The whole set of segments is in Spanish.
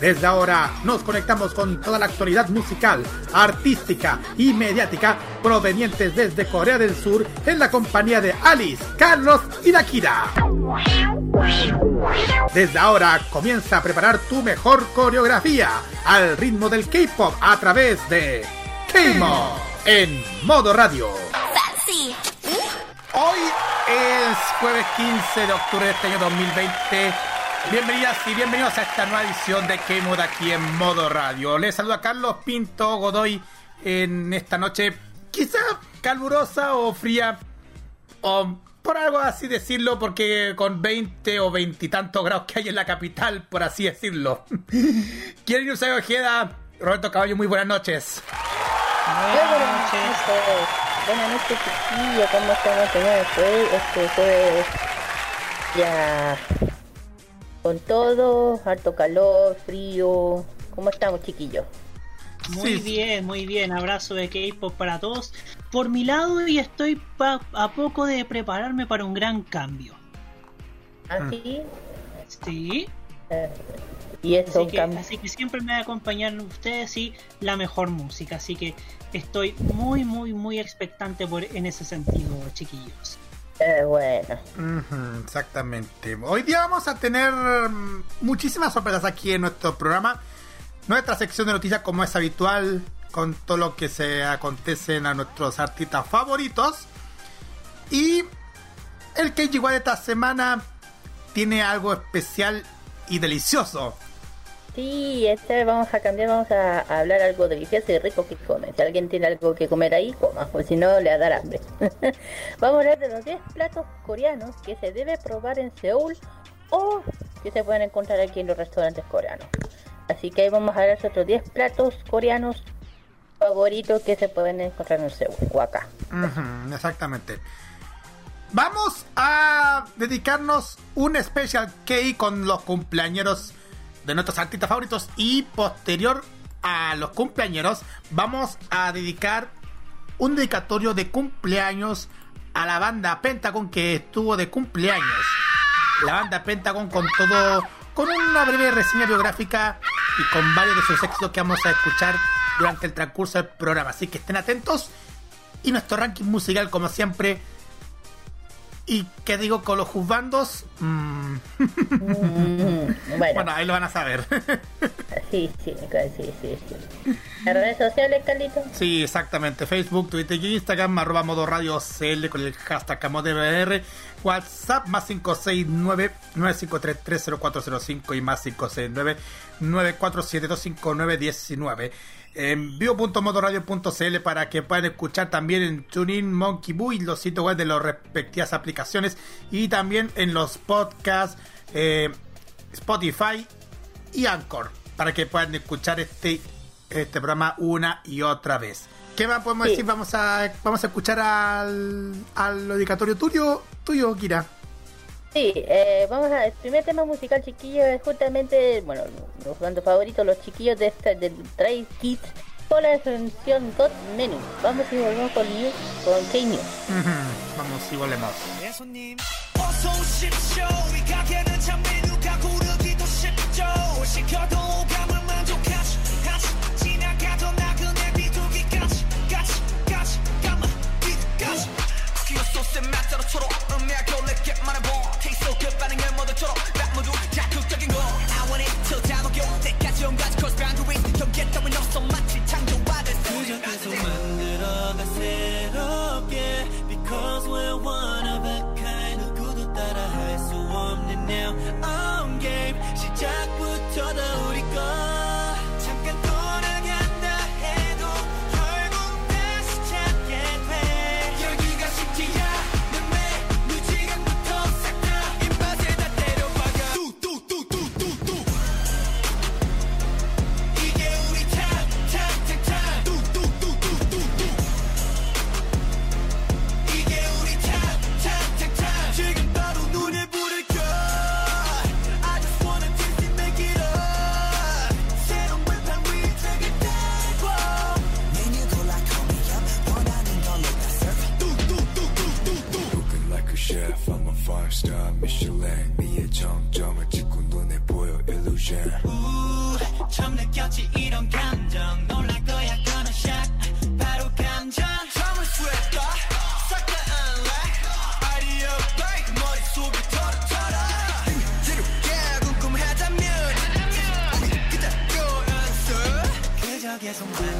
Desde ahora nos conectamos con toda la actualidad musical, artística y mediática provenientes desde Corea del Sur en la compañía de Alice, Carlos y Dakira. Desde ahora comienza a preparar tu mejor coreografía al ritmo del K-pop a través de K-Mo en modo radio. Hoy es jueves 15 de octubre de este año 2020. Bienvenidas y bienvenidos a esta nueva edición de K-Mod aquí en modo radio. Les saluda Carlos Pinto Godoy en esta noche, quizá calurosa o fría, o por algo así decirlo, porque con 20 o 20 y tantos grados que hay en la capital, por así decirlo. Quiero ir a Ojeda, Roberto Caballo, muy buenas noches. Buenas noches. Buenas noches, chiquillos. ¿Cómo estamos, señores? Pues, este fue ya con todo, harto calor, frío. ¿Cómo estamos, chiquillos? Muy bien, muy bien. Abrazo de K-pop para todos. Por mi lado, y estoy a poco de prepararme para un gran cambio. ¿Así? Sí. Eh, y eso así que, así que siempre me va a acompañar ustedes y la mejor música. Así que estoy muy, muy, muy expectante por, en ese sentido, chiquillos. Eh, bueno. exactamente. Hoy día vamos a tener mm, muchísimas sorpresas aquí en nuestro programa. Nuestra sección de noticias, como es habitual, con todo lo que se acontecen a nuestros artistas favoritos. Y el que igual esta semana tiene algo especial y delicioso. Sí, esta vez vamos a cambiar, vamos a, hablar algo delicioso y rico que comer. Si alguien tiene algo que comer ahí, coma, pues si no le va a dar hambre. vamos a hablar de los 10 platos coreanos que se debe probar en Seúl o que se pueden encontrar aquí en los restaurantes coreanos. Así que ahí vamos a ver otros 10 platos coreanos favoritos que se pueden encontrar en Seúl o acá. exactamente. Vamos a dedicarnos un especial key con los cumpleaños de nuestros artistas favoritos y posterior a los cumpleaños vamos a dedicar un dedicatorio de cumpleaños a la banda Pentagon que estuvo de cumpleaños. La banda Pentagon con todo, con una breve reseña biográfica y con varios de sus éxitos que vamos a escuchar durante el transcurso del programa. Así que estén atentos. Y nuestro ranking musical, como siempre, ¿Y qué digo con los juzgandos? Mm. Mm, bueno. ahí lo van a saber. sí, sí, sí, sí, sí. ¿Las redes sociales, Carlito? Sí, exactamente. Facebook, Twitter y Instagram, arroba modo radio CL con el hashtag CamodBR. WhatsApp más 569-95330405 y más 569-94725919 en vivo.modoradio.cl para que puedan escuchar también en TuneIn, Monkey Boo y los sitios web de las respectivas aplicaciones y también en los podcasts eh, Spotify y Anchor para que puedan escuchar este, este programa una y otra vez. ¿Qué más podemos decir? Vamos a, vamos a escuchar al, al dedicatorio tuyo, tuyo, Kira. Sí, eh, vamos a. El primer tema musical, chiquillo, es justamente, bueno, los bandos favoritos, los chiquillos de esta, del Trail Kids, con la definición God Menu. Vamos y volvemos con News, con K-News. Vamos y volvemos. 맞자로처럼 초록 음미 겨울에 깃만한 봉 Taste so good 반응의 모델처럼 나 모두 자극적인 거. I want it till down 오겨 때까지 온 가지 cross boundaries. 경계 따윈 없어 마치 창조받은 그저 계속 만들어가 새롭게. Because we're one of a kind. 누구도 따라할 수 없는 now on game. 시작부터 다 우리 것 yes, I'm willing.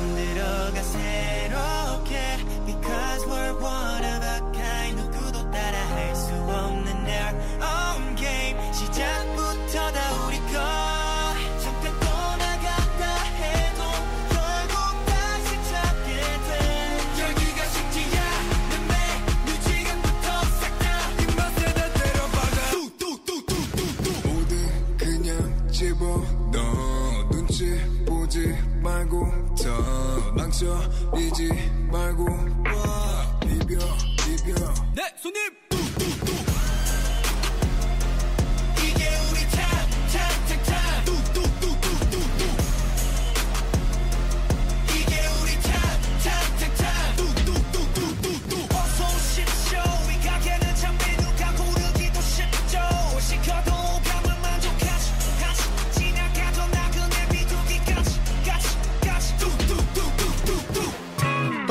망설이지 말고 와. 비벼 비벼. 네 손님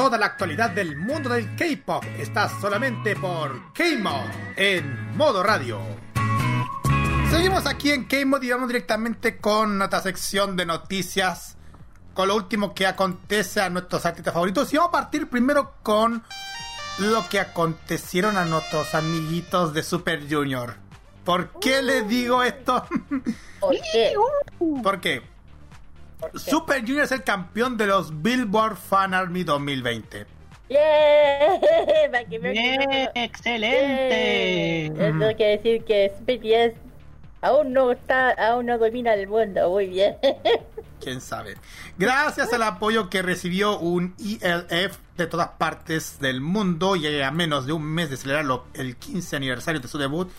Toda la actualidad del mundo del K-pop está solamente por K-Mod en modo radio. Seguimos aquí en K-Mod y vamos directamente con nuestra sección de noticias, con lo último que acontece a nuestros artistas favoritos. Y vamos a partir primero con lo que acontecieron a nuestros amiguitos de Super Junior. ¿Por qué les digo esto? ¿Por qué? ¿Por qué? Super Junior es el campeón de los Billboard Fan Army 2020. ¡Yeah! Que excelente. Eh, Tengo que decir que BTS aún no está, aún no domina el mundo. Muy bien. quién sabe. Gracias al apoyo que recibió un ELF de todas partes del mundo y a menos de un mes de celebrarlo el 15 aniversario de su debut,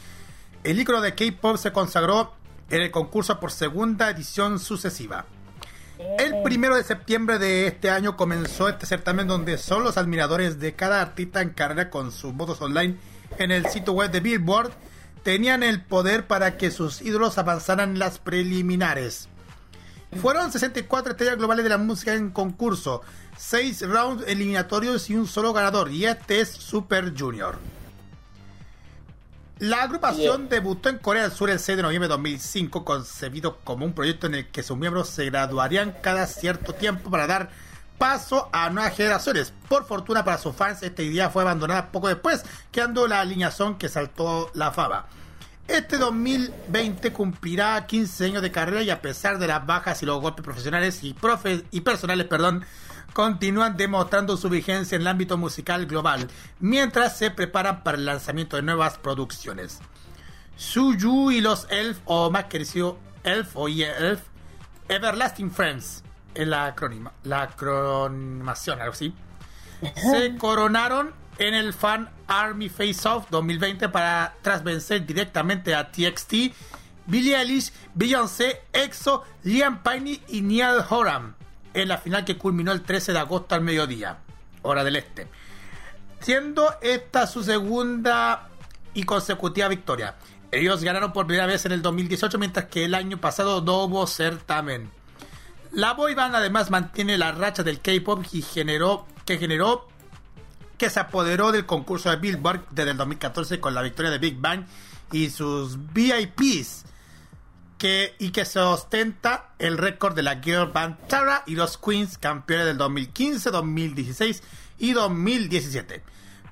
el ícono de K-pop se consagró en el concurso por segunda edición sucesiva. El primero de septiembre de este año comenzó este certamen donde solo los admiradores de cada artista en carrera con sus votos online en el sitio web de Billboard tenían el poder para que sus ídolos avanzaran en las preliminares. Fueron 64 estrellas globales de la música en concurso, 6 rounds eliminatorios y un solo ganador, y este es Super Junior. La agrupación debutó en Corea del Sur el 6 de noviembre de 2005, concebido como un proyecto en el que sus miembros se graduarían cada cierto tiempo para dar paso a nuevas generaciones. Por fortuna para sus fans, esta idea fue abandonada poco después, quedando la alineación que saltó la fama. Este 2020 cumplirá 15 años de carrera y a pesar de las bajas y los golpes profesionales y, profe- y personales, perdón, continúan demostrando su vigencia en el ámbito musical global, mientras se preparan para el lanzamiento de nuevas producciones. Suyu y los Elf, o más conocido Elf o Elf, Everlasting Friends, en la acrónima, la acronimación, algo así, se coronaron en el Fan Army Face Off 2020 para tras vencer directamente a TXT, Billie Eilish, Beyoncé, EXO, Liam Payne y Niall Horan en la final que culminó el 13 de agosto al mediodía, hora del este. Siendo esta su segunda y consecutiva victoria. Ellos ganaron por primera vez en el 2018, mientras que el año pasado no hubo certamen. La boy band además mantiene la racha del K-pop y generó, que generó que se apoderó del concurso de Billboard desde el 2014 con la victoria de Big Bang y sus VIPs que, y que se ostenta el récord de la girl band Tara y los Queens campeones del 2015, 2016 y 2017.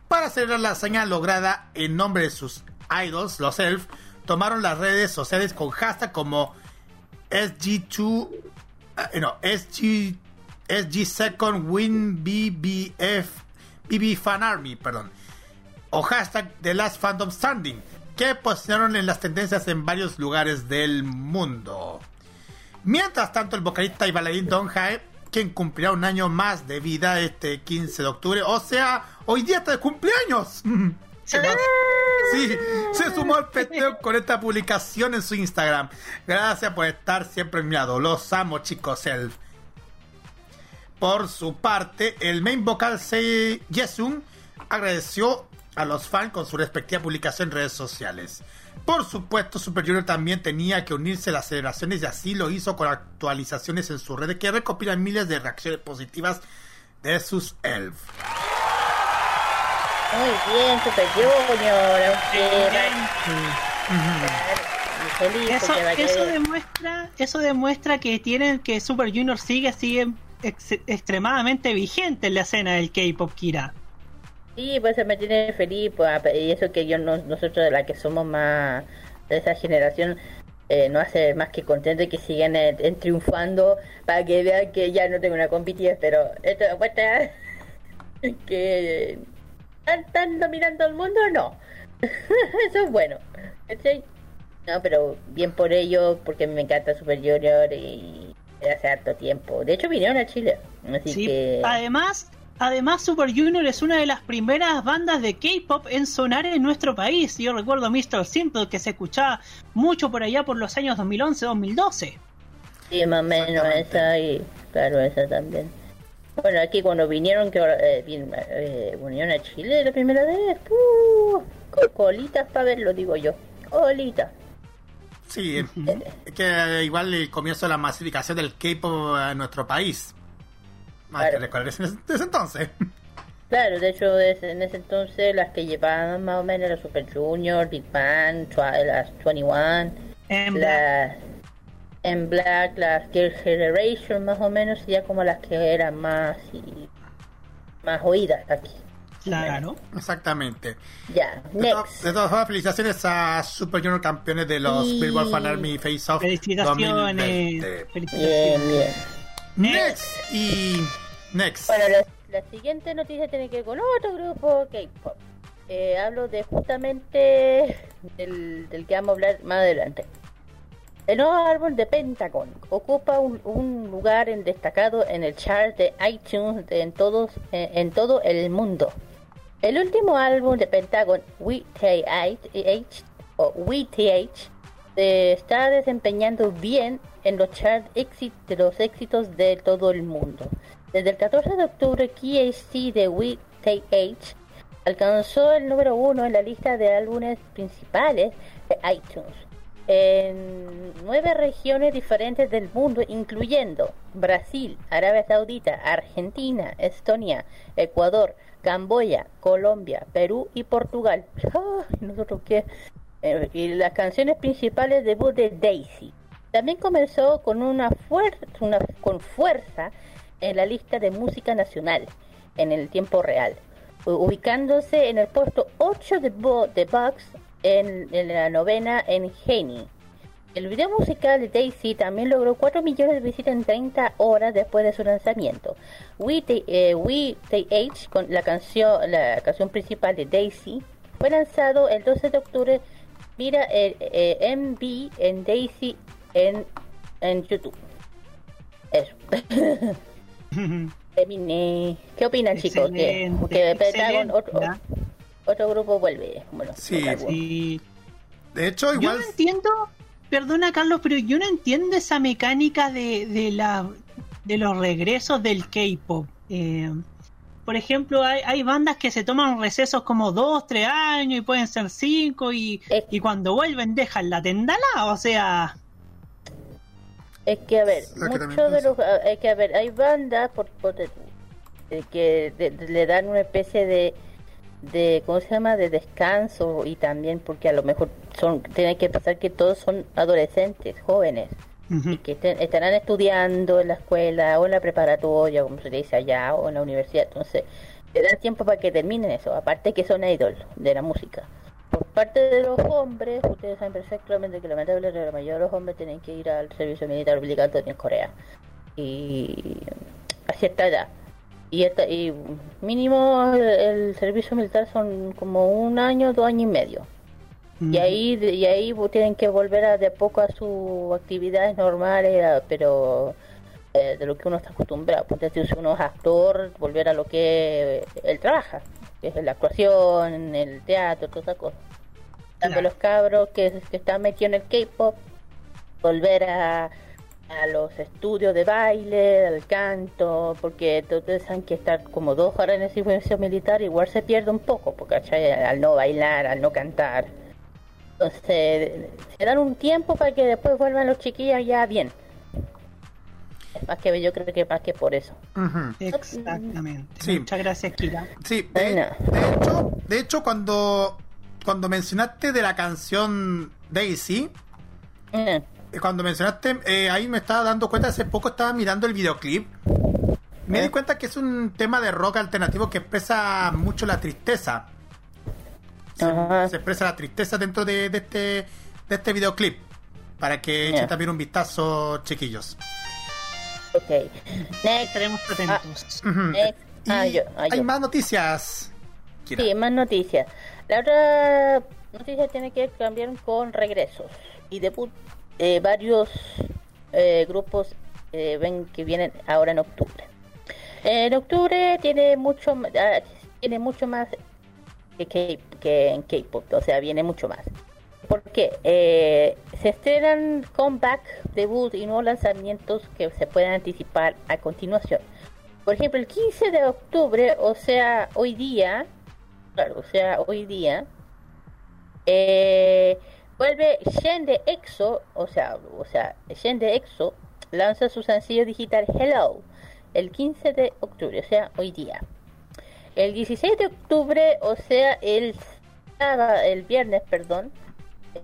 Para celebrar la hazaña lograda en nombre de sus idols, los Elf, tomaron las redes sociales con hashtag como SG2, eh, no, SG, SG Second Win BBF, BB Fan Army, perdón, o hashtag The Last Fandom Standing, que posicionaron en las tendencias en varios lugares del mundo. Mientras tanto, el vocalista y bailarín Don Jae, quien cumplirá un año más de vida este 15 de octubre, o sea, hoy día está de cumpleaños. Sí, se sumó al festeo con esta publicación en su Instagram. Gracias por estar siempre en mi lado. Los amo, chicos. El... Por su parte, el main vocal Sei Yesun agradeció a los fans con su respectiva publicación en redes sociales. Por supuesto, Super Junior también tenía que unirse a las celebraciones y así lo hizo con actualizaciones en su red que recopilan miles de reacciones positivas de sus elf. Muy bien, Super Junior. aunque- Eso, eso demuestra, eso demuestra que tienen que Super Junior sigue, sigue ex- extremadamente vigente en la escena del K-pop Kira. Sí, pues se me tiene feliz, pues, a- y eso que yo no- nosotros de la que somos más de esa generación eh, no hace más que contento que sigan eh, triunfando para que vean que ya no tengo una competida, pero esto demuestra que están, dominando el mundo o no. eso es bueno. No, pero bien por ello, porque me encanta Super Junior y hace harto tiempo. De hecho vinieron a Chile, así Sí, que... Además, además Super Junior es una de las primeras bandas de K-pop en sonar en nuestro país. Yo recuerdo Mr. Simple que se escuchaba mucho por allá por los años 2011-2012. Sí, más o menos esa y claro, esa también. Bueno, aquí cuando vinieron, que eh, vin- eh, vinieron a Chile la primera vez, ¡puh! Co- colitas para verlo, digo yo. Colitas. Sí, es que igual el comienzo de la masificación del K-pop en nuestro país. Hay que Claro. ese, ese entonces. Claro, de hecho, es- en ese entonces las que llevaban más o menos era Super Junior, Big Bang, twa- las 21, En las en Black, las Girl Generation más o menos, y ya como las que eran más y más oídas aquí. Claro. Exactamente. Ya, De, to- de todas formas, felicitaciones a Super Junior campeones de los. Billboard Fan Army Face Off Felicitaciones. 2020. Felicitaciones. Bien, bien. Next y next. Bueno, la, siguiente noticia tiene que ver con otro grupo K-pop. Eh, hablo de justamente del, que vamos a hablar más adelante. El nuevo álbum de Pentagon ocupa un, lugar en destacado en el chart de iTunes de- en, todos, eh, en todo el mundo. El último álbum de Pentagon, WTH, o WTH, se está desempeñando bien en los charts exi- de los éxitos de todo el mundo. Desde el 14 de octubre, KHC de WTH alcanzó el número uno en la lista de álbumes principales de iTunes en nueve regiones diferentes del mundo, incluyendo Brasil, Arabia Saudita, Argentina, Estonia, Ecuador, Camboya, Colombia, Perú y Portugal. ¿Nosotros qué? Eh, y las canciones principales debut de Daisy. También comenzó con una, con fuerza en la lista de música nacional en el tiempo real, ubicándose en el puesto 8 de, Bo- de Box en, la novena en Genie. El video musical de Daisy también logró 4 millones de visitas en 30 horas después de su lanzamiento. We, eh, We TH, con la canción, la canción principal de Daisy, fue lanzado el 12 de octubre. Mira el eh, MV en Daisy en, en YouTube. Eso. Terminé. ¿Qué opinan, chicos? Que, Excelente, que Pentagon, otro, grupo vuelve. Bueno, Sí, De hecho, yo igual. no entiendo, perdona Carlos, pero yo no entiendo esa mecánica de, de la de los regresos del K-pop. Eh, por ejemplo, hay, hay bandas que se toman recesos como dos, tres años y pueden ser cinco y, Es- y cuando vuelven dejan la tendala, o sea, Es que, a ver, muchos de los. ah, Es que, a ver, hay bandas por, por que de- de- le dan una especie de. de ¿Cómo se llama? De descanso y también porque a lo mejor son. Tienen que pensar que todos son adolescentes, jóvenes. y que estén- estarán estudiando en la escuela o en la preparatoria, como se dice allá, o en la universidad. Entonces, le dan tiempo para que terminen eso. Aparte que son idol de la música. ¿Por parte de los hombres, ustedes saben perfectamente que lamentablemente la mayoría de los hombres tienen que ir al servicio militar obligatorio en Corea. Y a cierta edad. Y, esta- y mínimo el, el servicio militar son como un año, dos años y medio. Y ahí, y ahí tienen que volver a, de a poco a sus actividades normales, a- pero eh, de lo que uno está acostumbrado. Pues si uno es actor, volver a lo que él trabaja, que es la actuación, el teatro, todas esas cosas. Tanto Claro. los cabros que, que están metidos en el K-pop, volver a, a los estudios de baile, al canto, porque ustedes saben que estar como dos horas en el servicio militar igual se pierde un poco, porque al no bailar, al no cantar. Entonces, se dan un tiempo para que después vuelvan los chiquillos ya bien. Es más que yo creo que más que por eso. Exactamente. Sí. Muchas gracias, Kira. Sí, de, hecho, de hecho cuando, cuando mencionaste de la canción Daisy, Mm, eh, cuando mencionaste, eh, ahí me estaba dando cuenta, hace poco estaba mirando el videoclip. Me di cuenta que es un tema de rock alternativo que expresa mucho la tristeza. Se, expresa la tristeza dentro de, de este, de este videoclip. Para que echen también un vistazo, chiquillos. Ok. Next. Estaremos atentos. Next. Y Ah, yo, ah, hay yo. más noticias. Kira. Sí, más noticias. La otra noticia tiene que cambiar con regresos y debut de varios eh, grupos eh, ven que vienen ahora en octubre. En octubre tiene mucho ah, tiene mucho más que, K- que en K-pop, o sea, viene mucho más. ¿Por qué? Eh, se estrenan comeback, debut y nuevos lanzamientos que se pueden anticipar a continuación. Por ejemplo, el 15 de octubre, o sea, hoy día, claro, o sea, hoy día, eh, vuelve Shen de EXO, o sea, o sea, Shen de EXO lanza su sencillo digital Hello el 15 de octubre, o sea, hoy día. El 16 de octubre, o sea, el el viernes, perdón,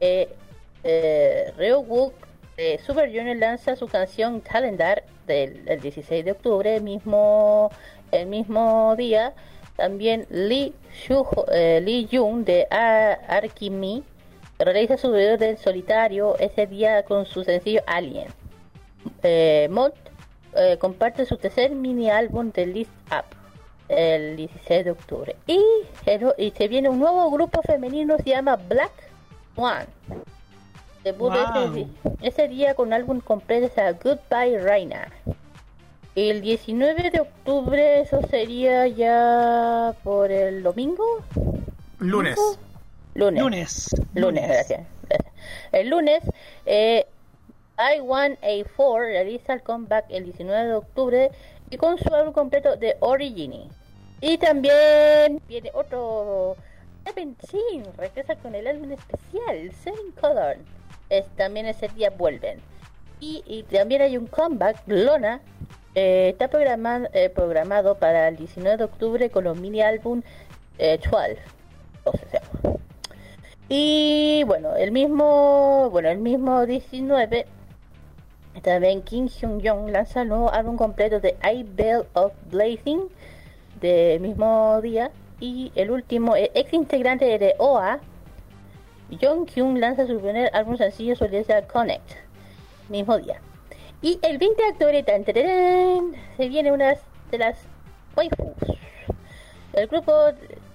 eh, eh, de Super Junior lanza su canción Calendar del el 16 de octubre, el mismo, el mismo día. También Lee, eh, Jung de Arkimi realiza su video del solitario ese día con su sencillo Alien. Eh, eh, comparte su tercer mini álbum de List Up el 16 de octubre. Y, y se viene un nuevo grupo femenino, se llama Black One. Debut Wow. ese, día con álbum completo, sea, Goodbye Reina. El 19 de octubre, eso sería ya por el domingo. Lunes. Lunes. Lunes. Lunes, gracias. gracias. El lunes, eh, I1A4 realiza el comeback el 19 de octubre y con su álbum completo de Origini. Y también viene otro Seventeen, regresa con el álbum especial, Seven Color. También ese día vuelven. Y, también hay un comeback, Lona, eh, está programado, eh, programado para el 19 de octubre con los mini álbum eh, 12. O sea, y bueno, el mismo, bueno, el mismo 19, también Kim Hyun Jong lanza el nuevo álbum completo de I Bell of Blazing del mismo día. Y el último, el ex integrante de OA, Jong Kyun lanza su primer álbum sencillo solista Connect, mismo día. Y el 20 de octubre, tan, se viene una de las waifus. El grupo,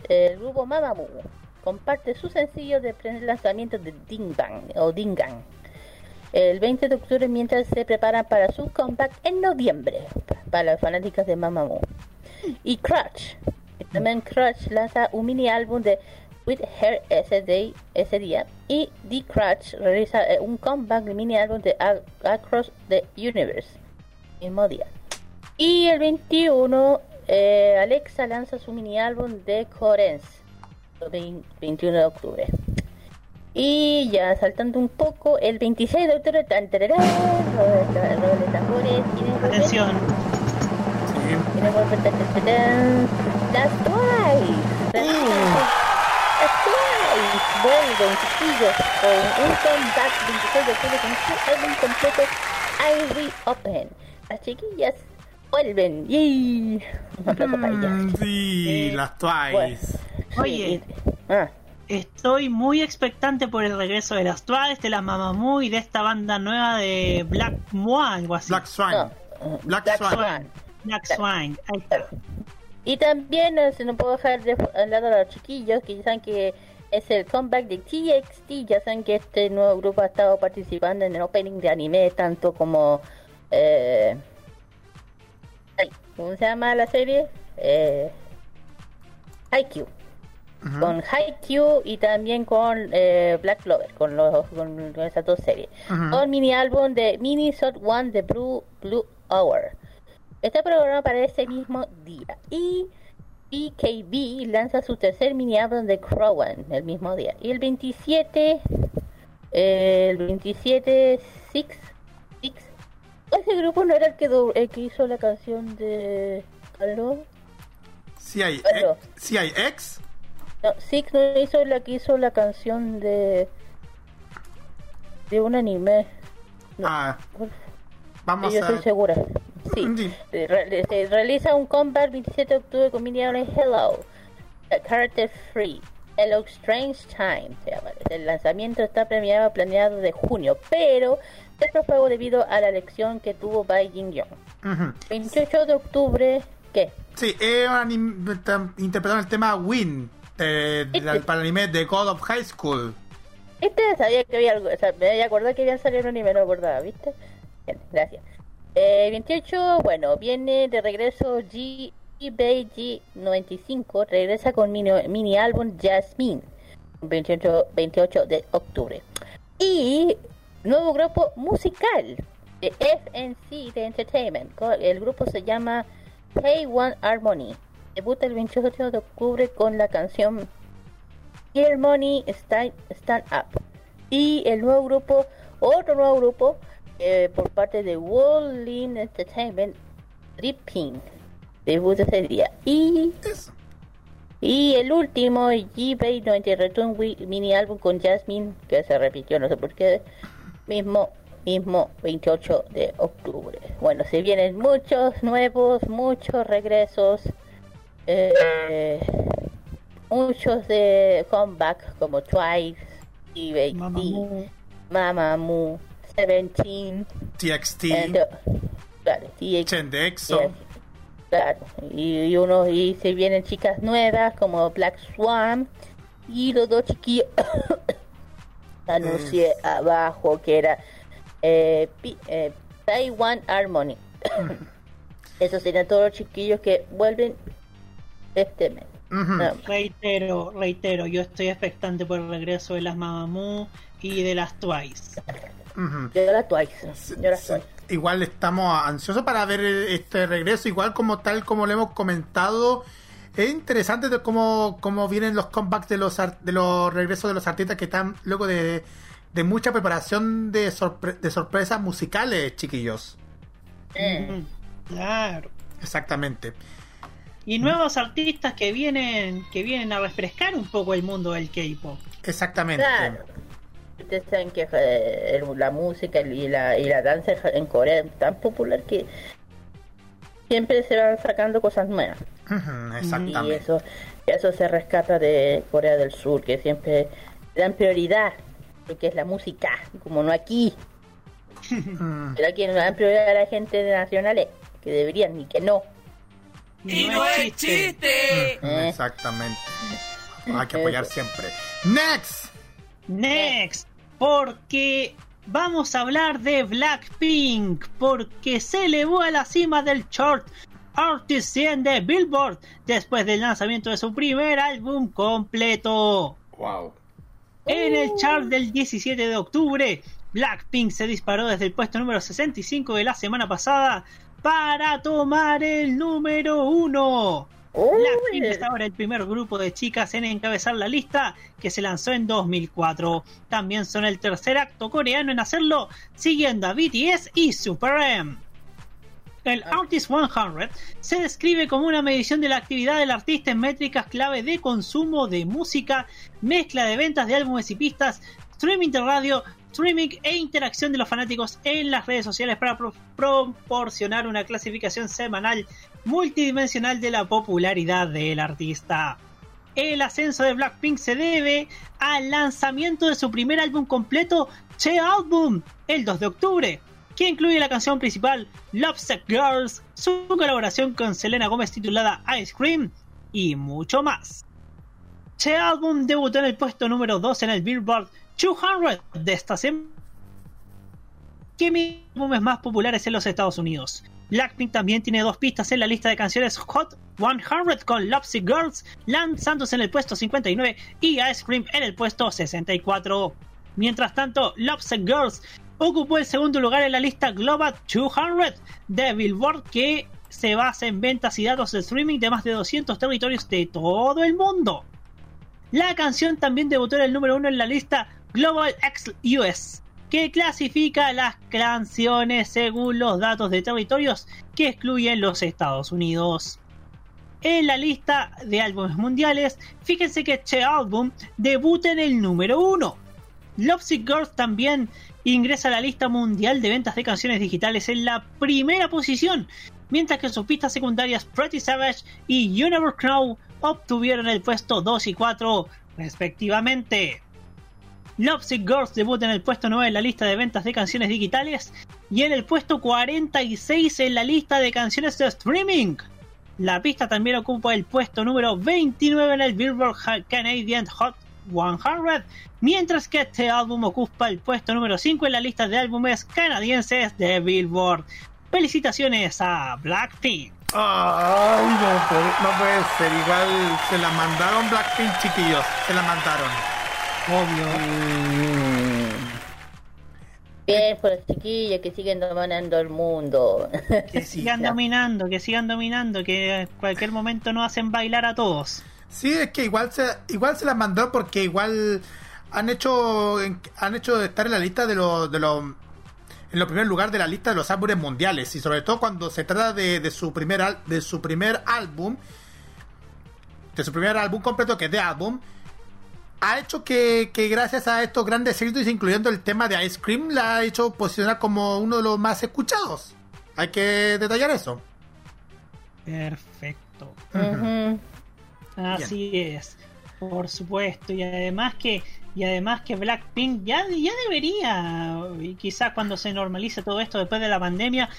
el grupo Mamamoo comparte su sencillo de lanzamiento de Ding Bang o Dingang el 20 de octubre mientras se preparan para su comeback en noviembre para las fanáticas de Mamamoo. Y Crutch, también Crutch lanza un mini álbum de With Her ese, day- ese día y The Crutch realiza eh, un comeback mini álbum de Across the Universe mismo día. Y el 21 eh, Alexa lanza su mini álbum de Corens el 20 21 de octubre. Y ya saltando un poco, el 26 de octubre, tan, tararán, roble- roble de tambores, ¿quiénes vuelven? Atención. Las Twice. Las Twice vuelven, chiquillos, con un comeback 26 de octubre con su álbum completo I Reopen. Las chiquillas vuelven. ¡Yay! Un aplauso para ellas. Mm, sí, las Twice. Bueno. Oye. Sí, ah, Estoy muy expectante por el regreso de las Twice, de las Mamamoo y de esta banda nueva de Black Moa, algo así. Black Swan. No, Black, Black Swan. Swan. Black. Ahí está. Y también eh, se no puedo dejar de hablar a los chiquillos que ya saben que es el comeback de TXT. Ya saben que este nuevo grupo ha estado participando en el opening de anime, tanto como. Eh, ¿Cómo se llama la serie? Eh, Haikyuu. Ujú. Con Haikyuu y también con eh, Black Clover, con, los, con, con esas dos series. Ujú. Con mini álbum de Mini Shot One de Blue, Blue Hour. Está programado para ese mismo día. Y BKB lanza su tercer mini álbum de Crowan el mismo día. Y el 27, eh, el 27, Six, Six. Ese grupo no era el que, do- el que hizo la canción de Carlos. Si hay, ex, si hay ex, No, Six no hizo la que hizo la canción de de un anime. No, ah, ¿cuál vamos yo a. estoy segura. Sí. Sí. Se re- se realiza un comeback 27 de octubre con álbum Hello, a Character Free, Hello Strange Time. El lanzamiento está premiado planeado de junio, pero se propagó debido a la elección que tuvo Bai Jin Young. Ujú. 28 de octubre, ¿qué? Sí, eh, interpretaron el tema Win eh, para el anime de God of High School. Este sabía que había algo, o sea, me había acordado que había salido un anime, no me acordaba, ¿viste? Bien, gracias. Eh, 28, bueno, viene de regreso G eBay G95, regresa con mini, mini álbum Jasmine, 28, 28 de octubre. Y nuevo grupo musical de FNC de Entertainment, el grupo se llama Pay One Harmony, debuta el 28 de octubre con la canción Gear Money Stand, Stand Up. Y el nuevo grupo, otro nuevo grupo, eh, por parte de World Lean Entertainment, Dripping. Debut ese día. Y, Eso. y el último, G-Bay 90 Return mini álbum con Jasmine, que se repitió, no sé por qué, mismo, mismo 28 de octubre. Bueno, se vienen muchos nuevos, muchos regresos. Eh, muchos de comeback como Twice, y Mamamoo. Mamamoo, Seventeen, TXT, and, uh, claro, TXT, Chendexo. claro, y, y uno y se vienen chicas nuevas como Black Swan y los dos chiquillos anuncié abajo que era eh, eh, Taiwan Harmony. Esos serían todos los chiquillos que vuelven este mes. No, Reitero, reitero, yo estoy expectante por el regreso de las Mamamoo y de las Twice. Yo la Twice. Sí. Igual estamos ansiosos para ver este regreso, igual como tal como lo hemos comentado. Es interesante de cómo, cómo vienen los comebacks de los ar- de los regresos de los artistas que están luego de, de mucha preparación de, sorpre- de sorpresas musicales, chiquillos. Mm. Mm, Claro. Exactamente. Y nuevos artistas que vienen, que vienen a refrescar un poco el mundo del K-pop. Exactamente. Claro. Ustedes saben que eh, la música y la, y la danza en Corea es tan popular que siempre se van sacando cosas nuevas. Ujú, Y Exactamente. eso, eso se rescata de Corea del Sur, que siempre dan prioridad lo que es la música, como no aquí. Pero aquí no dan prioridad a la gente de nacionales, que deberían ni que no. Y no es chiste. Eh. Exactamente. Hay que apoyar siempre. Next. Next, porque vamos a hablar de Blackpink, porque se elevó a la cima del chart Artist 100 de Billboard después del lanzamiento de su primer álbum completo. Wow. En el chart del 17 de octubre, Blackpink se disparó desde el puesto número 65 de la semana pasada para tomar el número 1. Blackpink es ahora el primer grupo de chicas en encabezar la lista que se lanzó en 2004. También son el tercer acto coreano en hacerlo, siguiendo a BTS y Super M. El Artist 100 se describe como una medición de la actividad del artista en métricas clave de consumo de música, mezcla de ventas de álbumes y pistas, streaming de radio, streaming e interacción de los fanáticos en las redes sociales para pro- proporcionar una clasificación semanal multidimensional de la popularidad del artista. el ascenso de Blackpink se debe al lanzamiento de su primer álbum completo, Che Album, el 2 de octubre, que incluye la canción principal Lobster Girls, su colaboración con Selena Gómez titulada Ice Cream y mucho más. Che Album debutó en el puesto número 2 en el Billboard 200 de esta semana mis álbumes más populares en los Estados Unidos. Blackpink también tiene dos pistas en la lista de canciones Hot 100 con Lopsy Girls, lanzándose en el puesto 59 y Ice Cream en el puesto 64. Mientras tanto, Lopsy Girls ocupó el segundo lugar en la lista Global 200 de Billboard que se basa en ventas y datos de streaming de más de 200 territorios de todo el mundo. La canción también debutó en el número uno en la lista Global X US, que clasifica las canciones según los datos de territorios que excluyen los Estados Unidos. En la lista de álbumes mundiales, fíjense que este álbum debuta en el número uno. Lovesick Girls también ingresa a la lista mundial de ventas de canciones digitales en la primera posición, mientras que sus pistas secundarias Pretty Savage y You Never Know obtuvieron el puesto 2 y 4 respectivamente. Lovesick Girls debuta en el puesto 9 en la lista de ventas de canciones digitales y en el puesto 46 en la lista de canciones de streaming. La pista también ocupa el puesto número 29 en el Billboard Canadian Hot 100, mientras que este álbum ocupa el puesto número 5 en la lista de álbumes canadienses de Billboard. Felicitaciones a Blackpink. No puede, no puede ser. Igual se la mandaron Blackpink, chiquillos. Se la mandaron. Obvio. Bien por los chiquillos que siguen dominando el mundo. Que sigan dominando, que sigan dominando, que en cualquier momento nos hacen bailar a todos. Sí, es que igual se, igual se la mandaron porque igual han hecho han hecho estar en la lista de los de los en los primer lugar de la lista de los álbumes mundiales y sobre todo cuando se trata de, de su primer al- de su primer álbum de su primer álbum completo que es de álbum ha hecho que, que gracias a estos grandes éxitos incluyendo el tema de Ice Cream la ha hecho posicionar como uno de los más escuchados hay que detallar eso Perfecto. Así es. Por supuesto. Y además que y además que Blackpink ya, ya debería, y quizás cuando se normalice todo esto después de la pandemia,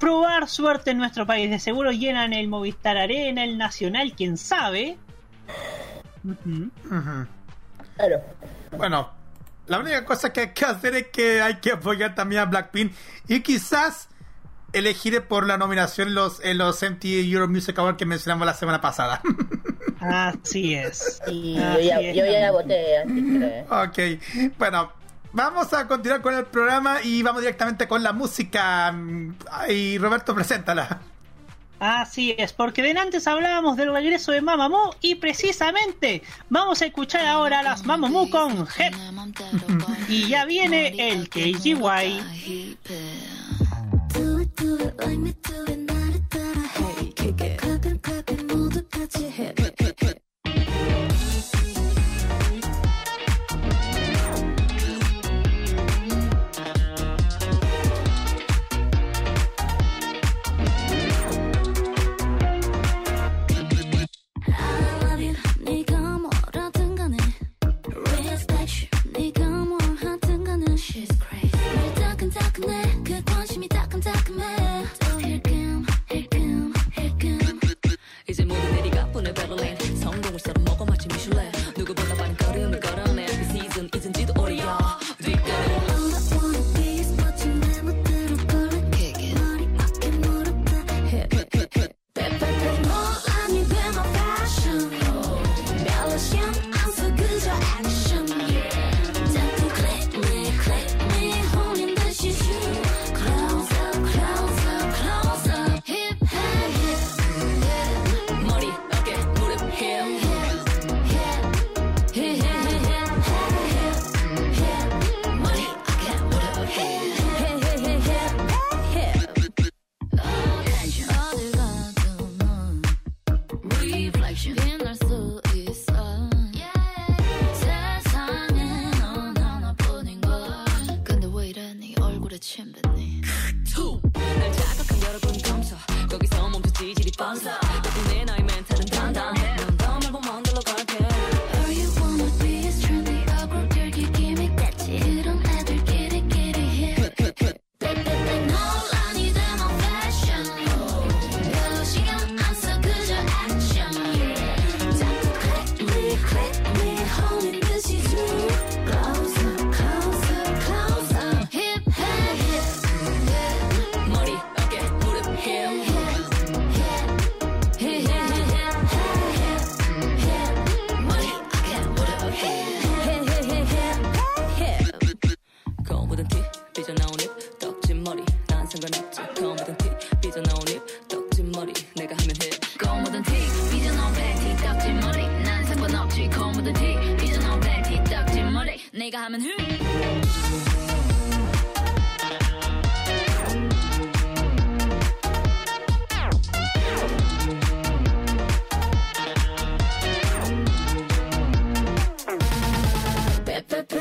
probar suerte en nuestro país. De seguro llenan el Movistar Arena, el Nacional, quién sabe. Bueno, la única cosa que hay que hacer es que hay que apoyar también a Blackpink y quizás elegir por la nominación en los, en los MTV Euro Music Awards que mencionamos la semana pasada. Así es. Y yo ya, es, yo ya Namu. voté, así que... ok, bueno, vamos a continuar con el programa y vamos directamente con la música. Y Roberto, preséntala. Así es, porque de antes hablábamos del regreso de Mamamoo y precisamente vamos a escuchar ahora a las Mamamoo con Hep. y ya viene el KGY. Hey, it.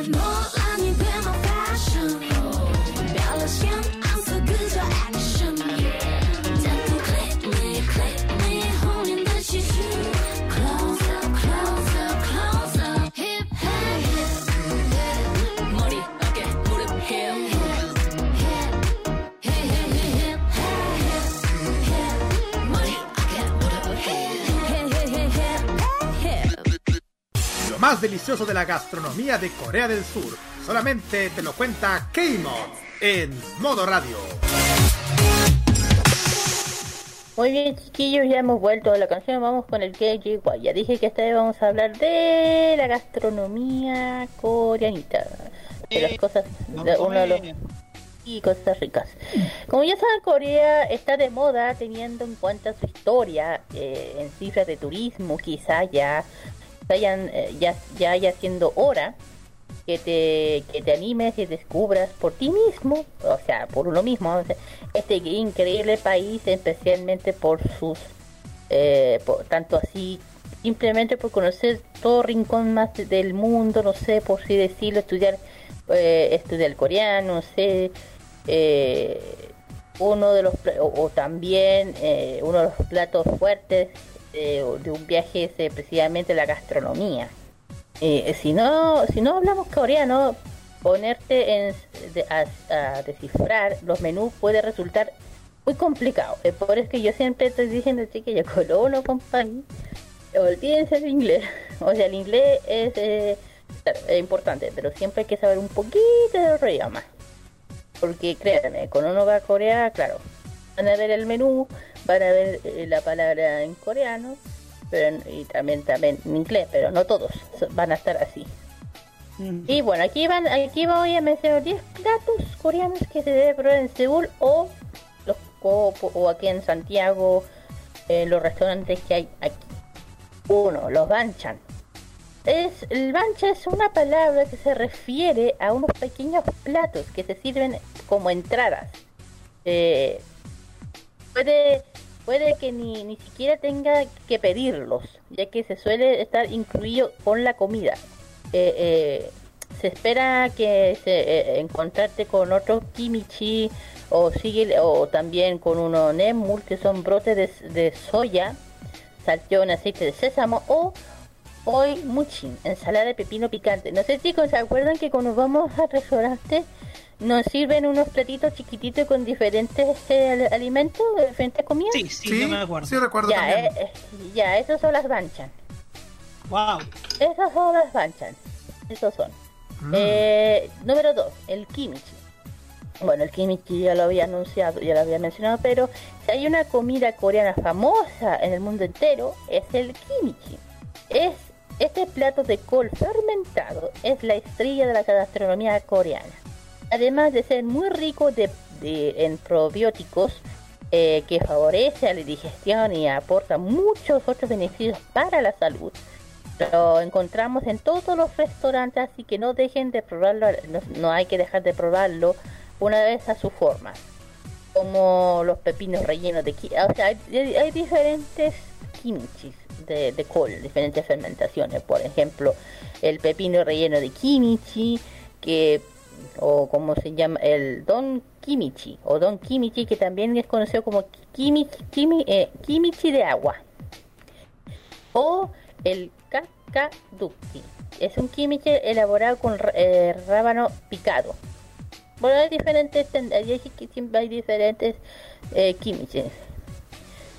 more delicioso de la gastronomía de Corea del Sur. Solamente te lo cuenta K-Mod en modo radio. Muy bien, chiquillos, ya hemos vuelto a la canción. Vamos con el KJ Ya dije que esta vez vamos a hablar de la gastronomía coreanita. De las cosas, de uno de los y cosas ricas. Como ya saben, Corea está de moda teniendo en cuenta su historia eh, en cifras de turismo, quizá ya vayan eh, ya ya haya siendo hora que te que te animes y descubras por ti mismo, o sea, por uno mismo, este increíble país, especialmente por sus eh, por, tanto así simplemente por conocer todo rincón más de- del mundo, no sé, por si decirlo, estudiar eh, estudiar coreano, no sé, eh, uno de los o, o también eh, uno de los platos fuertes eh, de un viaje es eh, precisamente la gastronomía. Eh, si no si no hablamos coreano, ponerte a, descifrar los menús puede resultar muy complicado. Es por eso que yo siempre estoy diciendo, chiquillos, colono, compañía, olvídense del inglés. O sea, el inglés es, eh, es importante, pero siempre hay que saber un poquito de otro idioma. Porque créanme, cuando uno va a Corea, claro, van a ver el menú, van a ver eh, la palabra en coreano, pero y también también en inglés, pero no todos van a estar así. Mm. Y bueno, aquí van, aquí voy a mencionar 10 platos coreanos que se debe probar en Seúl o los o, o aquí en Santiago, en los restaurantes que hay aquí. Uno, los banchan. Es, el bancha es una palabra que se refiere a unos pequeños platos que se sirven como entradas. Eh, puede, puede que ni, ni siquiera tenga que pedirlos, ya que se suele estar incluido con la comida. Eh, eh, se espera que se eh, encontrarte con otro kimichi o sigue o también con uno nemul que son brotes de, soya, salteón, aceite de sésamo o hoy muchin, ensalada de pepino picante. No sé chicos, ¿se acuerdan que cuando vamos al restaurante nos sirven unos platitos chiquititos con diferentes eh, al- alimentos, diferentes comidas? Sí, sí, yo me acuerdo. sí recuerdo ya, también. eh, eh, ya, esos son las banchan. Wow. Esas son las banchan. Esos son. Mm. Eh, número 2, el kimchi. Bueno, el kimchi ya lo había anunciado, ya lo había mencionado, pero si hay una comida coreana famosa en el mundo entero, es el kimchi. Es este plato de col fermentado es la estrella de la gastronomía coreana. Además de ser muy rico de, de- en probióticos, eh, que favorece a la digestión y aporta muchos otros beneficios para la salud. Lo encontramos en todos los restaurantes, así que no dejen de probarlo, no, no hay que dejar de probarlo una vez a su forma. Como los pepinos rellenos de ki- o sea, hay, hay diferentes kimchis de, de col, diferentes fermentaciones. Por ejemplo, el pepino relleno de kimchi, que o como se llama el don kimichi o don kimichi que también es conocido como kimichi, kimi- eh, kimichi de agua o el kakadukki es un kimichi elaborado con eh, rábano picado. Bueno hay diferentes hay diferentes eh, kimichis.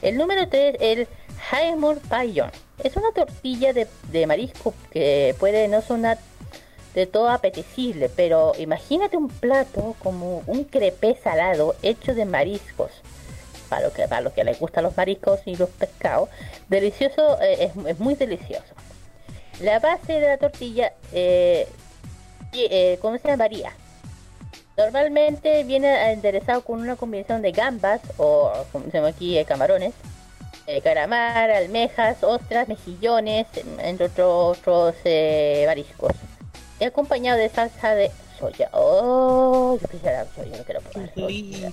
El número 3 el Haemur Payon es una tortilla de, de marisco que puede no sonar de todo apetecible, pero imagínate un plato como un crepé salado hecho de mariscos. Para lo que, para los que les gustan los mariscos y los pescados, delicioso, eh, es, muy delicioso. La base de la tortilla, eh, eh, ¿cómo se llama? Varía. Normalmente viene enderezado con una combinación de gambas o, como se llama aquí, eh, camarones, calamar, almejas, ostras, mejillones, entre otros, otros mariscos. Y acompañado de salsa de soya. Oh, yo quisiera soya, no quiero probar. Rico.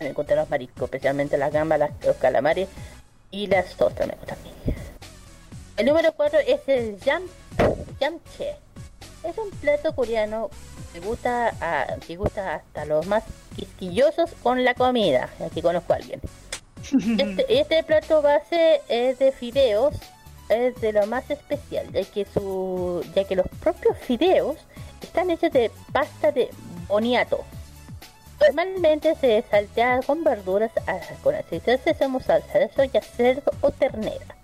Me gustan los mariscos, especialmente las gambas, las- los calamares y las ostras me gustan. El número 4 es el yam, yamche. Es un plato coreano que gusta, a, que gusta hasta los más quisquillosos con la comida. Aquí conozco a alguien. Este, este plato base es de fideos, es de lo más especial, ya que su, ya que los propios fideos están hechos de pasta de boniato. Normalmente se saltea con verduras ah, con aceite de sésamo, salsa de soya, cerdo o ternera.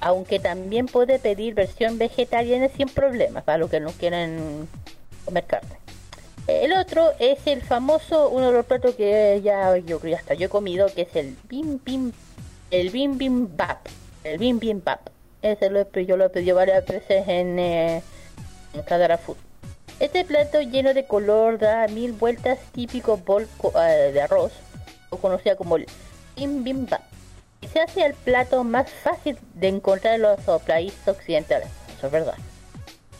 Aunque también puede pedir versión vegetariana sin problemas para los que no quieren comer carne. El otro es el famoso, uno de los platos que ya yo creo hasta yo he comido, que es el bim bim, el bim bim el bim bim bap. Ese lo yo lo pedido varias veces en, eh, en Kadara Food. Este plato lleno de color da mil vueltas típico bol eh, de arroz, o conocida como el bibimbap. Y se hace el plato más fácil de encontrar en los países occidentales, eso es verdad.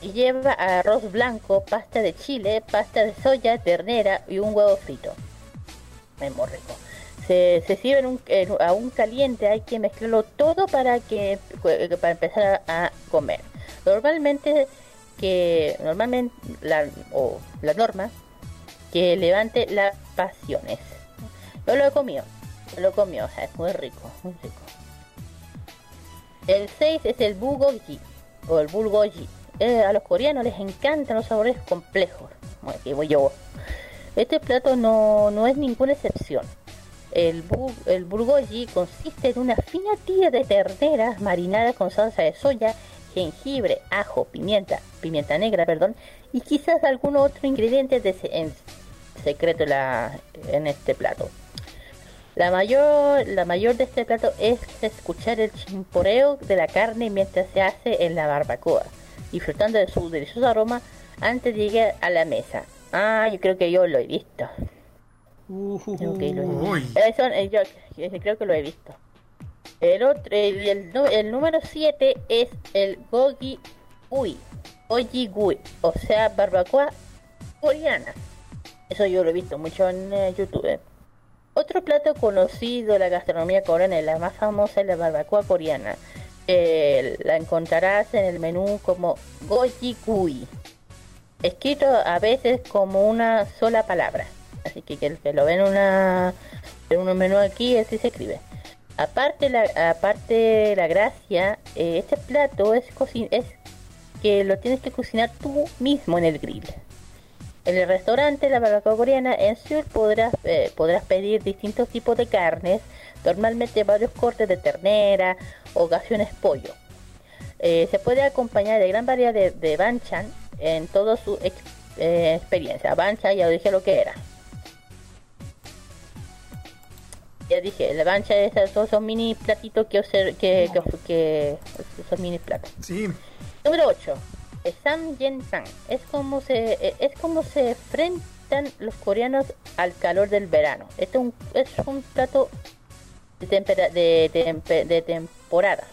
Y lleva arroz blanco, pasta de chile, pasta de soya, ternera y un huevo frito. Muy rico. Se, sirve en un, en- aún caliente, hay que mezclarlo todo para que para empezar a, a comer. Normalmente que normalmente la, o la norma que levante las pasiones. Yo lo he comido, lo he comido, o es muy rico, muy rico. El 6 es el bulgogi o el bulgogi. Eh, a los coreanos les encantan los sabores complejos. Aquí voy yo. Este plato no, no es ninguna excepción. El, bu- el bulgogi consiste en una fina tira de terneras marinadas con salsa de soya, jengibre, ajo, pimienta, pimienta negra, perdón, y quizás algún otro ingrediente de se- en secreto la- en este plato. La mayor, la mayor de este plato es escuchar el chimporeo de la carne mientras se hace en la barbacoa, disfrutando de su delicioso aroma antes de llegar a la mesa. Ah, yo creo que yo lo he visto. Creo que lo he visto. Uy. Eso, eh, yo eh, creo que lo he visto. El otro, el, el, nu- el número 7 es el gogi gui. Gogi gui, o sea, barbacoa coreana. Eso yo lo he visto mucho en eh, YouTube. eh. Otro plato conocido de la gastronomía coreana, y la más famosa es la barbacoa coreana. Eh, la encontrarás en el menú como goji gui, escrito a veces como una sola palabra. Así que el que lo ven en una en un menú aquí, así se escribe. Aparte la aparte la gracia, eh, este plato es es que lo tienes que cocinar tú mismo en el grill. En el restaurante La Barbacoa Coreana en Seoul podrás, eh, podrás pedir distintos tipos de carnes, normalmente varios cortes de ternera, ocasiones pollo. Eh, se puede acompañar de gran variedad de, de banchan en toda su eh, experiencia. Banchan ya dije lo que era. Ya dije, la bancha es todos esos mini platitos que, que, que, que- esos mini platos. Sí. Número 8. Samgyetang. Es como se eh, es como se enfrentan los coreanos al calor del verano. Este es un, es un plato de, tempera- de, tempe- de temporada.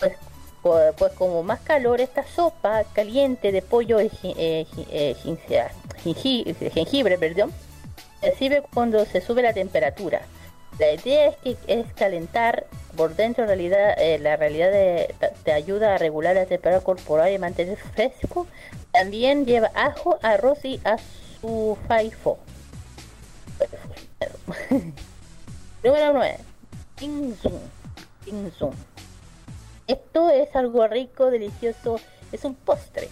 Pues, pues, pues como más calor, esta sopa caliente de pollo y eh, eh, jinji- jengibre, perdón, se sirve cuando se sube la temperatura. La idea es que es calentar por dentro eh, la realidad de- ayuda a regular la temperatura corporal y mantener fresco. También lleva ajo, arroz y azufaifo. Número 9. Tingzum. Esto es algo rico, delicioso, es un postre.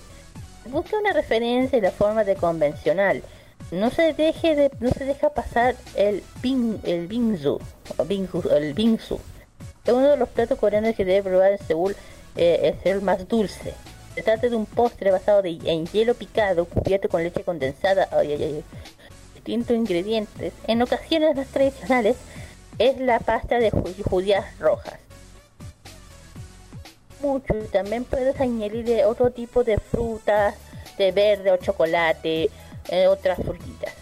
Busca una referencia en la forma de convencional. No se deje de, no se deja pasar el bing, el bingsu, el bingsu. Es uno de los platos coreanos que debe probar en Seúl, eh, es el más dulce. Se trata de un postre basado de- en hielo picado, cubierto con leche condensada, ay, distintos ingredientes. En ocasiones más tradicionales es la pasta de ju- judías rojas mucho. También puedes añadirle otro tipo de frutas, de verde o chocolate, eh, otras frutitas.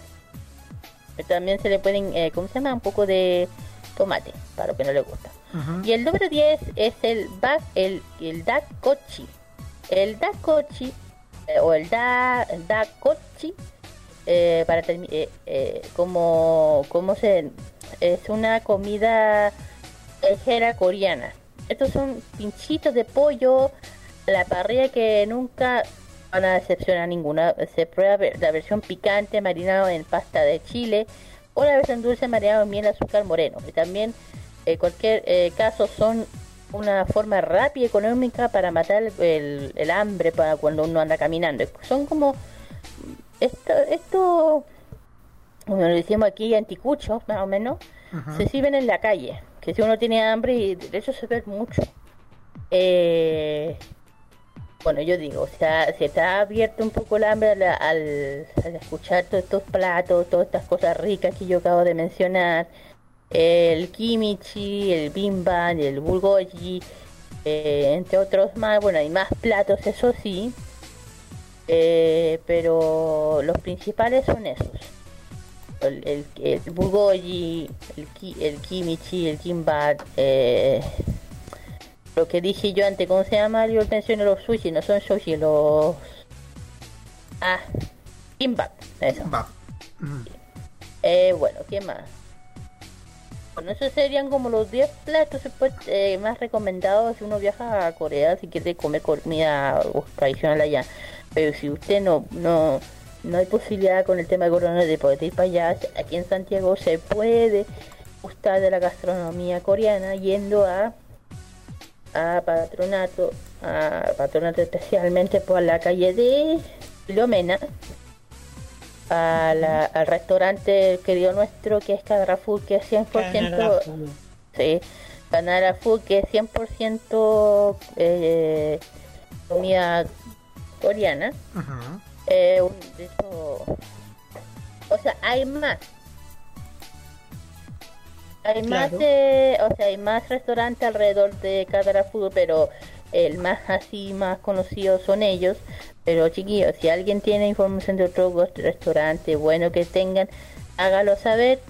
Pero También se le pueden, eh, ¿cómo se llama? Un poco de tomate, para lo que no le gusta. Y el número 10 es el bak, el, el dakochi. El dakochi eh, o el da, dakochi, eh, para termi- eh, como, como se es una comida ligera coreana. Estos son pinchitos de pollo la parrilla que nunca van a decepcionar ninguna. Se prueba la versión picante marinado en pasta de chile o la versión dulce marinado en miel azúcar moreno. Y también, en cualquier eh, caso, son una forma rápida y económica para matar el, el- el hambre para cuando uno anda caminando. Son como esto, esto como lo decimos aquí, anticuchos, más o menos, se sirven en la calle. Que si uno tiene hambre, y de hecho se ve mucho. Eh, bueno, yo digo, o sea, se está abierto un poco el hambre al, escuchar todos estos platos, todas estas cosas ricas que yo acabo de mencionar. El kimichi, el bimban, el bulgogi, eh, entre otros más. Bueno, hay más platos, eso sí. Eh, pero los principales son esos. El, el, el bulgogi, el, ki- el eh, lo que dije yo antes, ¿cómo se llama? Yo mencioné los sushi, no son sushi, los... Ah, kimbap, eso. Mm. Eh, bueno, ¿qué más? Bueno, esos serían como los 10 platos pues, eh, más recomendados si uno viaja a Corea, si quiere comer comida uh, tradicional allá. Pero si usted no, no, no hay posibilidad con el tema de corona de poder ir para allá, aquí en Santiago se puede gustar de la gastronomía coreana yendo a a patronato, a patronato especialmente por la calle de Filomena, a la- al restaurante querido nuestro que es Canara Food, que es 100%, Canara Food. sí, Canara Food, que es 100% eh, comida coreana. Ujú. Eh, un- de hecho, o sea, hay más. Hay más, eh, o sea, hay más restaurantes alrededor de Food, pero el más así, más conocido son ellos. Pero chiquillos, si alguien tiene información de otro restaurante bueno que tengan, hágalo saber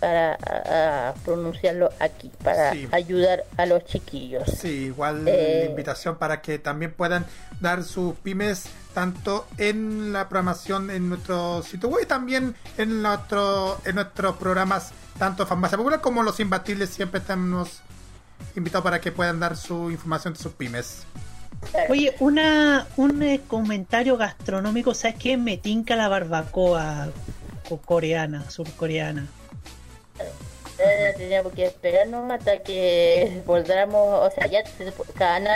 para a- a pronunciarlo aquí, para Sí. ayudar a los chiquillos. Sí, igual Eh. la invitación para que también puedan dar sus pymes tanto en la programación en nuestro sitio web y también en nuestro en nuestros programas tanto Farmacia Popular como los Imbatibles siempre estamos invitados para que puedan dar su información de sus pymes. Oye, una, un eh, comentario gastronómico, ¿sabes qué? Me tinca la barbacoa co- coreana, surcoreana. Eh, Teníamos que esperarnos hasta que volvamos, o sea, ya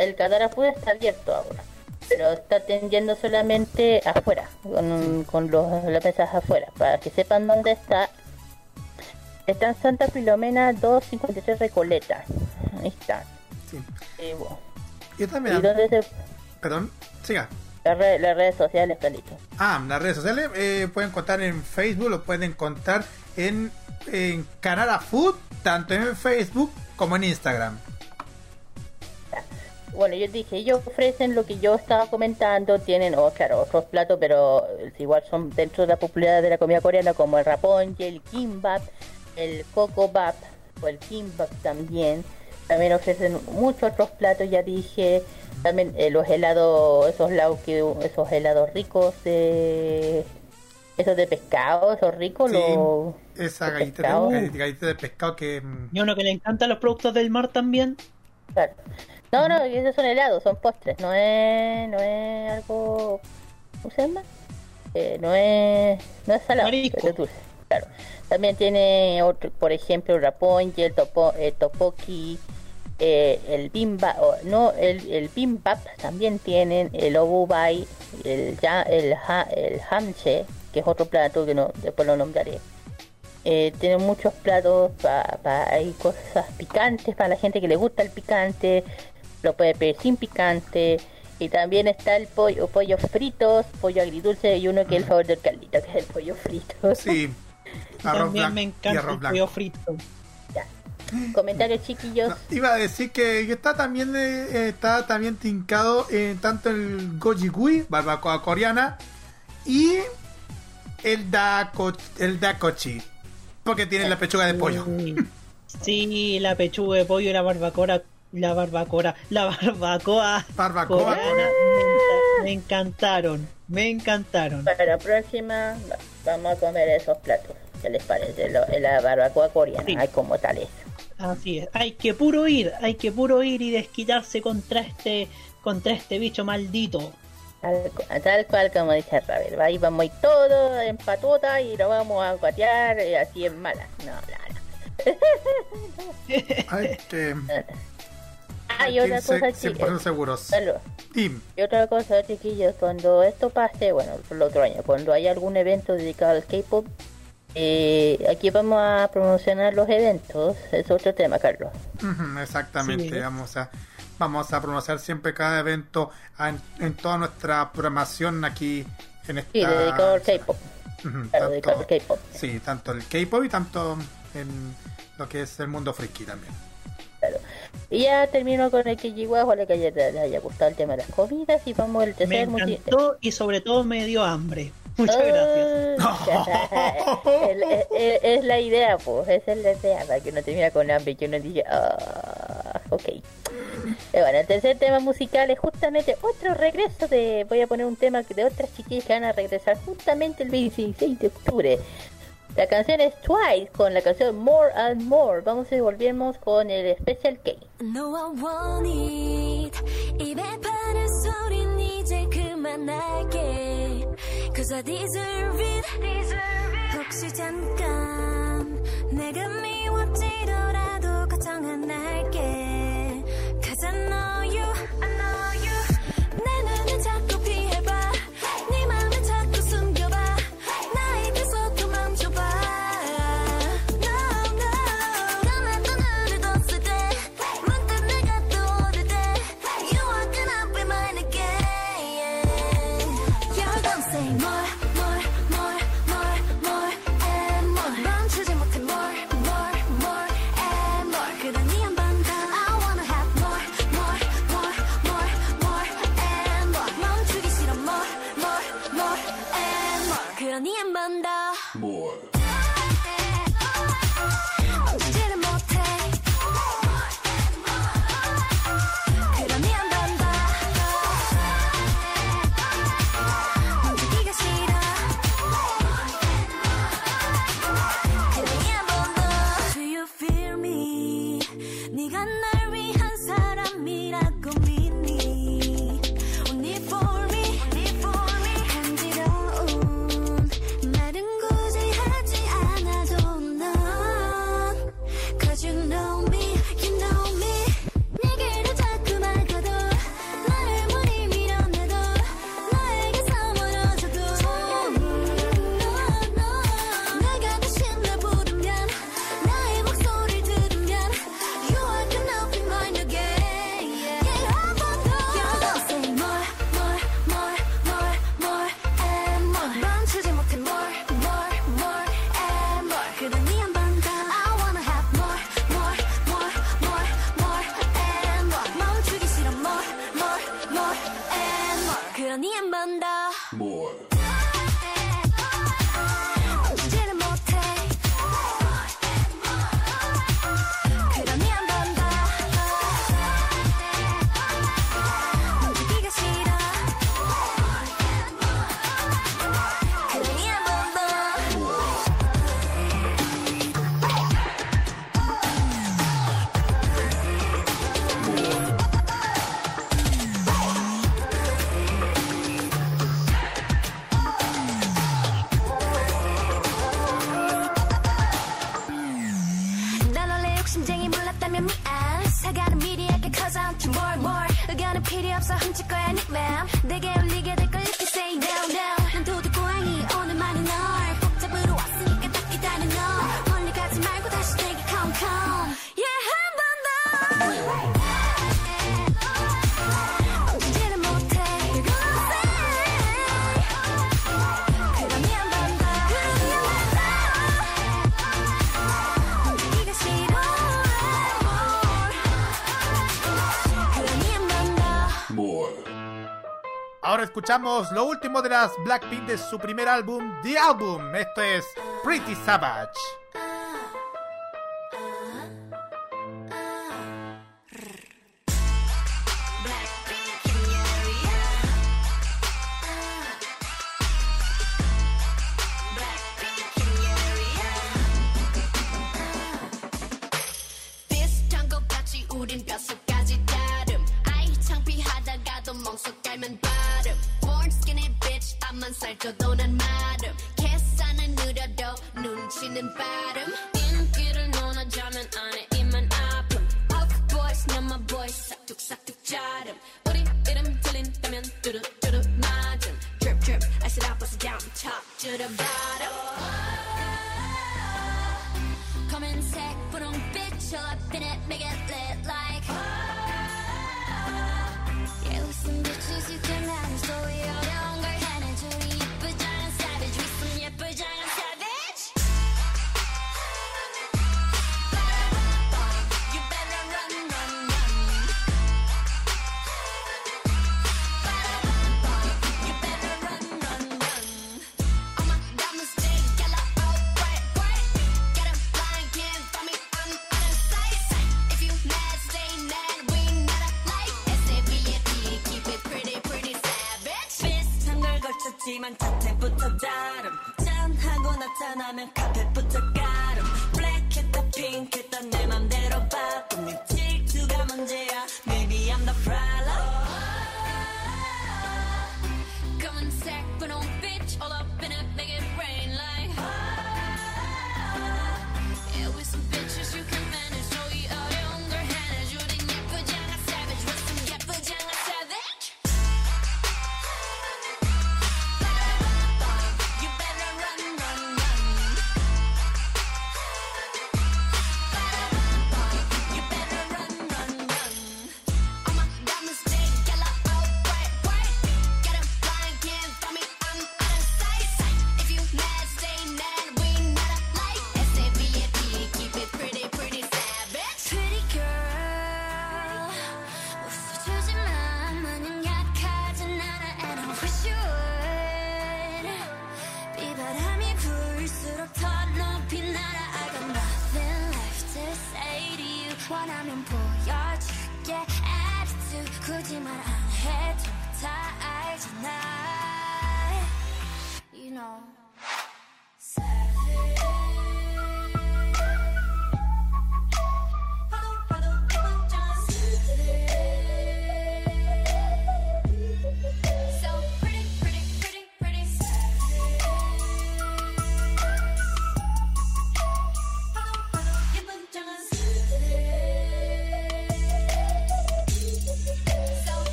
el Cadara Food está abierto ahora, pero está atendiendo solamente afuera, con, con los, las mesas afuera, para que sepan dónde está. Está en Santa Filomena 253 Recoleta, ahí está. Sí. Y, bueno, Y ¿y también, dónde se, perdón, siga. las, redes, las redes sociales, Carlito? Ah, las redes sociales eh, pueden encontrar en Facebook, lo pueden encontrar en, en Canara Food, tanto en Facebook como en Instagram. Bueno, yo dije, ellos ofrecen lo que yo estaba comentando, tienen, oh, claro, otros platos, pero igual son dentro de la popularidad de la comida coreana, como el raponje, el kimbap, el kokobap, o el kimbap también. También ofrecen muchos otros platos, ya dije, también eh, los helados, esos helados, que, esos helados ricos de... Esos de pescado, esos ricos, Sí, los... esa de galleta pescado. de, galleta de pescado que... mm, Y uno que le encantan los productos del mar también. Claro. No, no, esos son helados, son postres, no es, no es algo, ¿cómo se llama? Eh, no es, no es salado, es dulce, claro. También tiene otro, por ejemplo, el raponje, el topo, el topoki, eh, el bimba, o, no, el, el bimbap también tienen, el obubai, el ya, el, ha, el hamche, que es otro plato que no, después lo nombraré. Eh, tienen muchos platos, para hay cosas picantes para la gente que le gusta el picante, lo puede pedir sin picante. Y también está el pollo, pollo fritos, pollo agridulce y uno que es el favor del Carlito, que es el pollo frito. Sí. Arroz también me encanta arroz el pollo frito. Ya. Comentarios chiquillos. No, iba a decir que está también eh, está también tincado eh, tanto el goji gui, barbacoa coreana, y el dako, el dakochi, porque tiene la pechuga de pollo. Sí. Sí, la pechuga de pollo y la barbacoa, la barbacoa, la barbacoa Barbacoa. coreana. Me encanta. Me encantaron, me encantaron. Para la próxima va- vamos a comer esos platos. ¿Qué les parece? Lo- la barbacoa coreana, Sí. ay, como tal es. Así es, hay que puro ir, hay que puro ir y desquitarse contra este, contra este bicho maldito. Tal, cu- tal cual como dice Ravel, ahí vamos a ir todo en patota y lo vamos a guatear eh, así en mala. No, no, Hay que. Ah, y otra cosa, 100% chiquillos. seguros. Y otra cosa, chiquillos, cuando esto pase, bueno, por el otro año, cuando haya algún evento dedicado al K-pop, eh, aquí vamos a promocionar los eventos. Es otro tema, Carlos. Exactamente, Sí. vamos a vamos a pronunciar siempre cada evento en, en toda nuestra programación aquí en esta Sí, dedicado al K-pop. Ujú, Claro, dedicado al tanto, K-pop. sí, tanto el K-pop y tanto en lo que es el mundo friki también. Claro. Y ya termino con el Kijiwa, ojalá que haya- les haya gustado el tema de las comidas y vamos al Me tercer multi- encantó y sobre todo me dio hambre. Muchas Oh. gracias. es, es- es- es la idea, pues, esa es la idea, para que uno termine con hambre y que uno diga, ah, ok. Eh, bueno, el tercer tema musical es justamente otro regreso de, voy a poner un tema de otras chiquillas que van a regresar justamente el 26 de octubre. La canción es Twice con la canción More and More. Vamos y volvemos con el Special K. 너와 원잇 입에 바른 소린 이제 그만할게 Cause I deserve it 혹시 잠깐 내가 미워지더라도 걱정 안 할게 Cause I know you 내 그러 escuchamos lo último de las Blackpink de su primer álbum, The Album. Esto es Pretty Savage.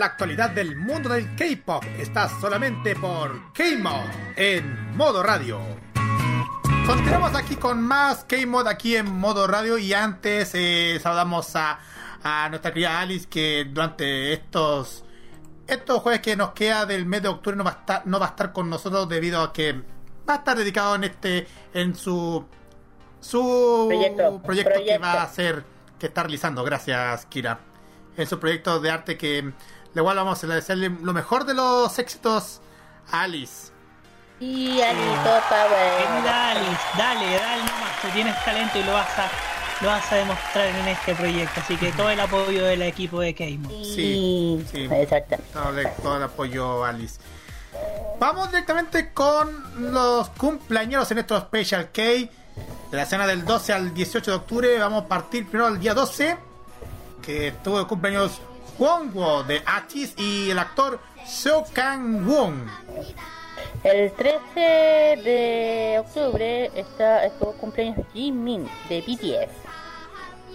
La actualidad del mundo del K-pop está solamente por K-Mod en modo radio. Continuamos aquí con más K-Mod aquí en modo radio y antes eh, saludamos a, a nuestra querida Alice que durante estos estos jueves que nos queda del mes de octubre no va a estar, no va a estar con nosotros debido a que va a estar dedicado en este en su su Proyecto, proyecto, que va a hacer que está realizando. Gracias, Kira. En su proyecto de arte que le igual vamos a desearle lo mejor de los éxitos a Alice. Y Anito Power. Querida Alice, dale, dale nomás, tú tienes talento y lo vas a, lo vas a demostrar en este proyecto. Así que todo el apoyo del equipo de Keimo. Sí, sí. Exactamente. Todo el, todo el apoyo, Alice. Vamos directamente con los cumpleaños en estos Special K. De la semana del 12 al 18 de octubre. Vamos a partir primero el día 12. Que tuvo de cumpleaños Wongo de Atis y el actor Seo Kang Won. El 13 de octubre está estuvo cumpleaños Jimin de BTS.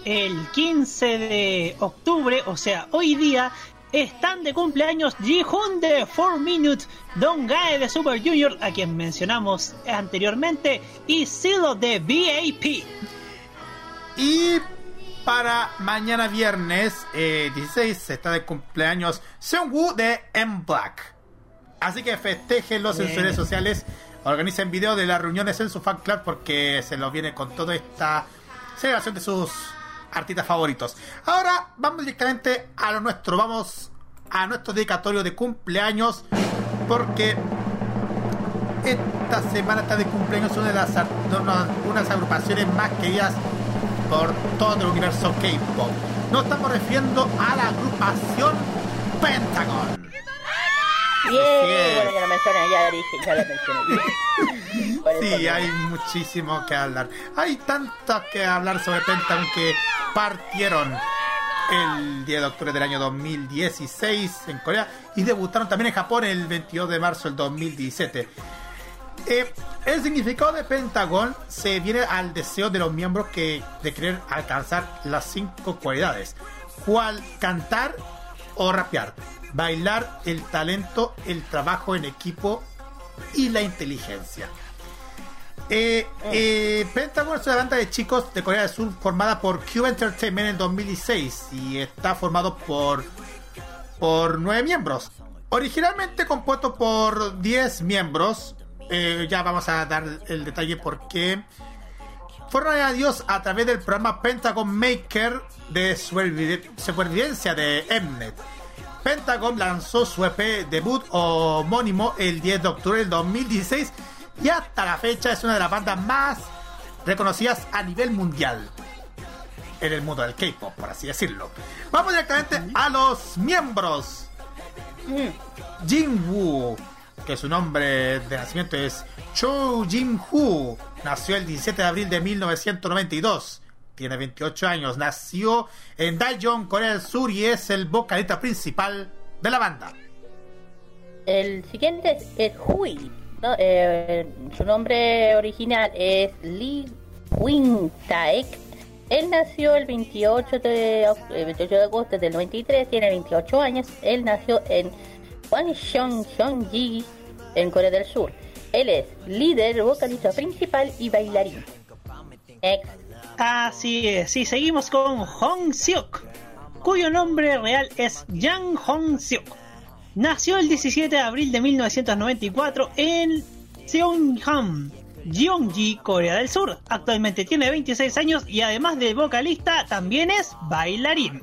El 15 de octubre, o sea, hoy día, están de cumpleaños Ji-Hoon de 4 Minutes, Don Gae de Super Junior, a quien mencionamos anteriormente, y Silo de BAP. Y para mañana viernes eh, 16 está de cumpleaños Seungwoo de M Black. Así que festejenlos en sus redes sociales. Organicen videos de las reuniones en su fan club porque se los viene con toda esta celebración de sus artistas favoritos. Ahora vamos directamente a lo nuestro. Vamos a nuestro dedicatorio de cumpleaños porque esta semana está de cumpleaños una de las ar- de una- unas agrupaciones más queridas por todo el universo K-pop. Nos estamos refiriendo a la agrupación Pentagon. Bien, es. bueno, ya lo mencioné, ya lo dije, ya lo mencioné. Por eso Sí, no. hay muchísimo que hablar. Hay tanto que hablar sobre Pentagon que partieron el 10 de octubre del año 2016 en Corea y debutaron también en Japón el 22 de marzo del 2017. Eh, el significado de Pentagon se viene al deseo de los miembros que de querer alcanzar las cinco cualidades, cual cantar o rapear, bailar, el talento, el trabajo en equipo y la inteligencia. Eh, eh, Pentagon es una banda de chicos de Corea del Sur formada por Cube Entertainment en 2016 y está formado por por nueve miembros. Originalmente compuesto por 10 miembros, eh, ya vamos a dar el detalle por qué. Fueron añadidos a través del programa Pentagon Maker de supervivencia de Mnet. Pentagon lanzó su EP debut homónimo el 10 de octubre del 2016 y hasta la fecha es una de las bandas más reconocidas a nivel mundial en el mundo del K-pop, por así decirlo. Vamos directamente a los miembros. Jin Woo, que su nombre de nacimiento es Cho Jin Woo, nació el 17 de abril de 1992. Tiene 28 años, nació en Daejeon, Corea del Sur y es el vocalista principal de la banda. El siguiente es, es Hui. Eh, su nombre original es Lee Wing Taek. Él nació el 28 de, oc- el 28 de agosto del 93, tiene 28 años. Él nació en Gyeonggi, en Corea del Sur. Él es líder, vocalista principal y bailarín. Ex Así es, y seguimos con Hong Seok, cuyo nombre real es Yang Hong Seok. Nació el 17 de abril de 1994 en Seongham, Gyeonggi, Corea del Sur. Actualmente tiene 26 años y además de vocalista también es bailarín.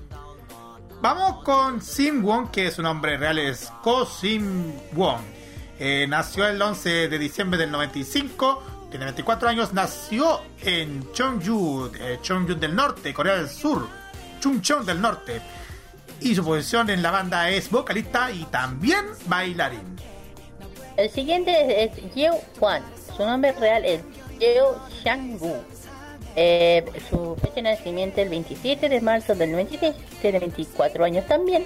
Vamos con Sim Won, que su nombre real es Ko Sim Won. Eh, nació el 11 de diciembre del 95, tiene 24 años, nació en Cheongju, eh, Cheongju del Norte, Corea del Sur, Chungcheong del Norte. Y su posición en la banda es vocalista y también bailarín. El siguiente es, es Yeo Hwan. Su nombre real es Yeo Shang-gu. Eh, su fecha de nacimiento es el 27 de marzo del 96. Tiene 24 años también.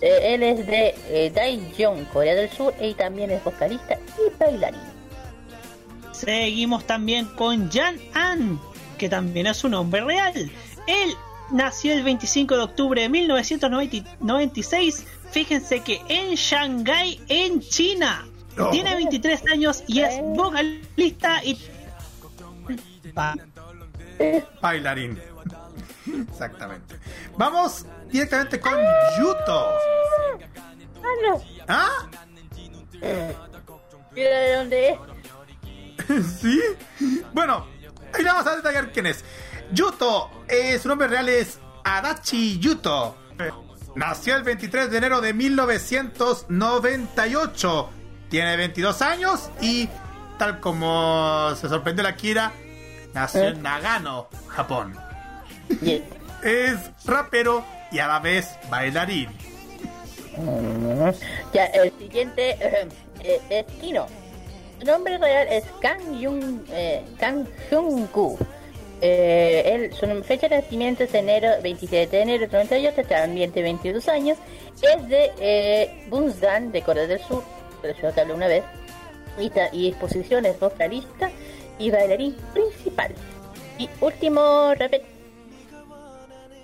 Eh, él es de eh, Daejeon, Corea del Sur, y también es vocalista y bailarín. Seguimos también con Jan An, que también es su nombre real. Él nació el 25 de octubre de 1996. Fíjense que en Shanghái, en China. Tiene 23 años y es vocalista y... Bailarín. Exactamente. Vamos directamente con Yuto. Ah, no. ¿Ah? Mira de dónde es. ¿Sí? Bueno, ahí vamos a detallar quién es. Yuto, eh, su nombre real es Adachi Yuto. Nació el 23 de enero de 1998. Tiene 22 años y, tal como se sorprendió la Kira, nació en Nagano, Japón. Es rapero y a la vez bailarín. Ya, el siguiente eh, es Kino. Su nombre real es Kang Jung, eh, Kang Hyung-gu. Eh, él, su fecha de nacimiento es enero 27 de enero de 98, también tiene 22 años. Es de eh, Bunsdan, de Corea del Sur, de la ciudad que hablé una vez. Y, y exposición es vocalista y bailarín principal. Y último, repet,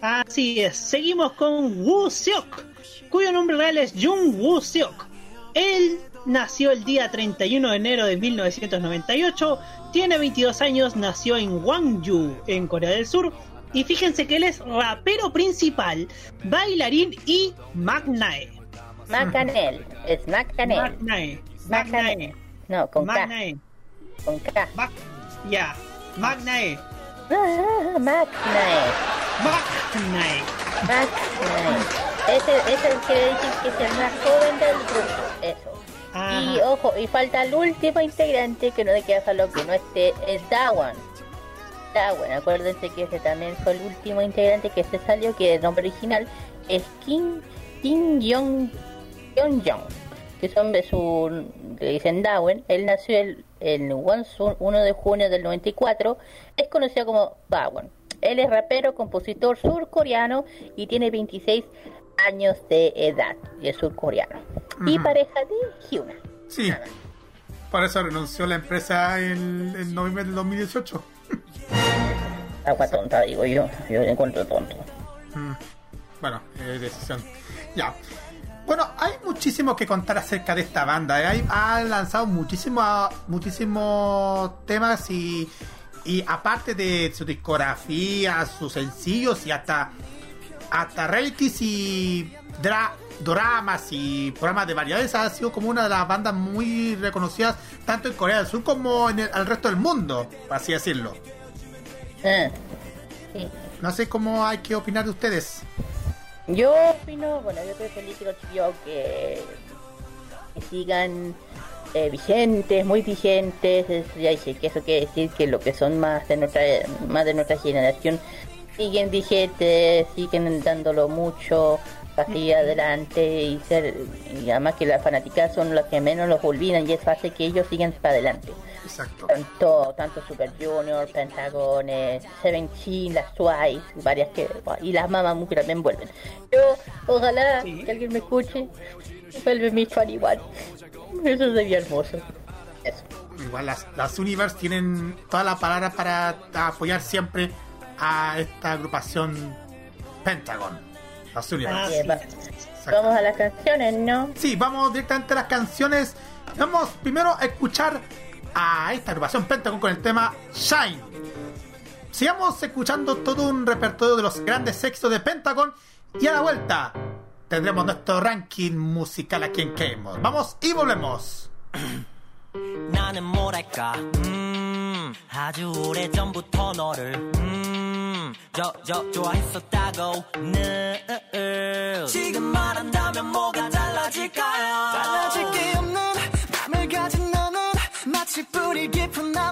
Así es, seguimos con Woo Seok, cuyo nombre real es Jung Woo Seok. Él nació el día 31 de enero de 1998, tiene 22 años, nació en Gwangju, en Corea del Sur. Y fíjense que él es rapero principal, bailarín y magnae. Macanel. Es Macanel. Magnae. Magnae. No, con K. Magnae. Con K. Mag- Ya. Magnae. Ah, Magnael. Magnae. Magnael. Ese, ese es el que dicen que es el más joven del grupo. Eso. Y ojo, y falta el último integrante que no le queda solo que no esté, es Dawan. Dawan, acuérdense que ese también fue el último integrante que se salió, que el nombre original es Kim, Kim Jong Jong, que son de su, le dicen Dawen. Él nació el, el Wonsun 1 de junio del 94, es conocido como Dawan. Él es rapero, compositor surcoreano y tiene 26 años de edad y es surcoreano. Y Ujú. pareja de Hyuna. Sí. Por eso renunció la empresa en, en noviembre del 2018. Agua tonta, digo yo. Yo encuentro tonto. Mm, Bueno, eh, decisión. Ya. Bueno, hay muchísimo que contar acerca de esta banda. ¿eh? Hay- ha lanzado muchísimos muchísimos temas y, y aparte de su discografía, sus sencillos y hasta hasta realities y dra- dramas y programas de variedades ha sido como una de las bandas muy reconocidas tanto en Corea del Sur como en el, resto del mundo, por así decirlo. Sí. No sé cómo hay que opinar de ustedes. Yo opino, bueno, yo estoy feliz que los chiquillos que, sigan eh, vigentes, muy vigentes. Es- ya dije que eso quiere decir que lo que son más de nuestra, más de nuestra generación siguen vigentes, siguen dándolo mucho para seguir adelante y ser, y además que las fanáticas son las que menos los olvidan y eso hace que ellos sigan para adelante. Exacto. Tanto, tanto Super Junior, Pentagon, eh, Seventeen, las Twice, varias que. y las Mamamoo que también vuelven. Yo, ojalá Sí. que alguien me escuche. Vuelve mi 21. Eso sería hermoso. Eso. Igual las, las Universe tienen toda la palabra para apoyar siempre a esta agrupación Pentagon. Universe. Ah, sí. va- Vamos a las canciones, ¿no? Sí, vamos directamente a las canciones. Vamos primero a escuchar a esta agrupación Pentagon con el tema Shine. Sigamos escuchando todo un repertorio de los grandes éxitos de Pentagon y a la vuelta tendremos nuestro ranking musical aquí en K-Mod. Vamos y volvemos. 음. 아주 오래 전부터 너를 음 저 저 좋아했었다고. 늘 지금 말한다면 뭐가 달라질까요? 달라질 게 없는 맘을 가진 너는 마치 뿌리 깊은 나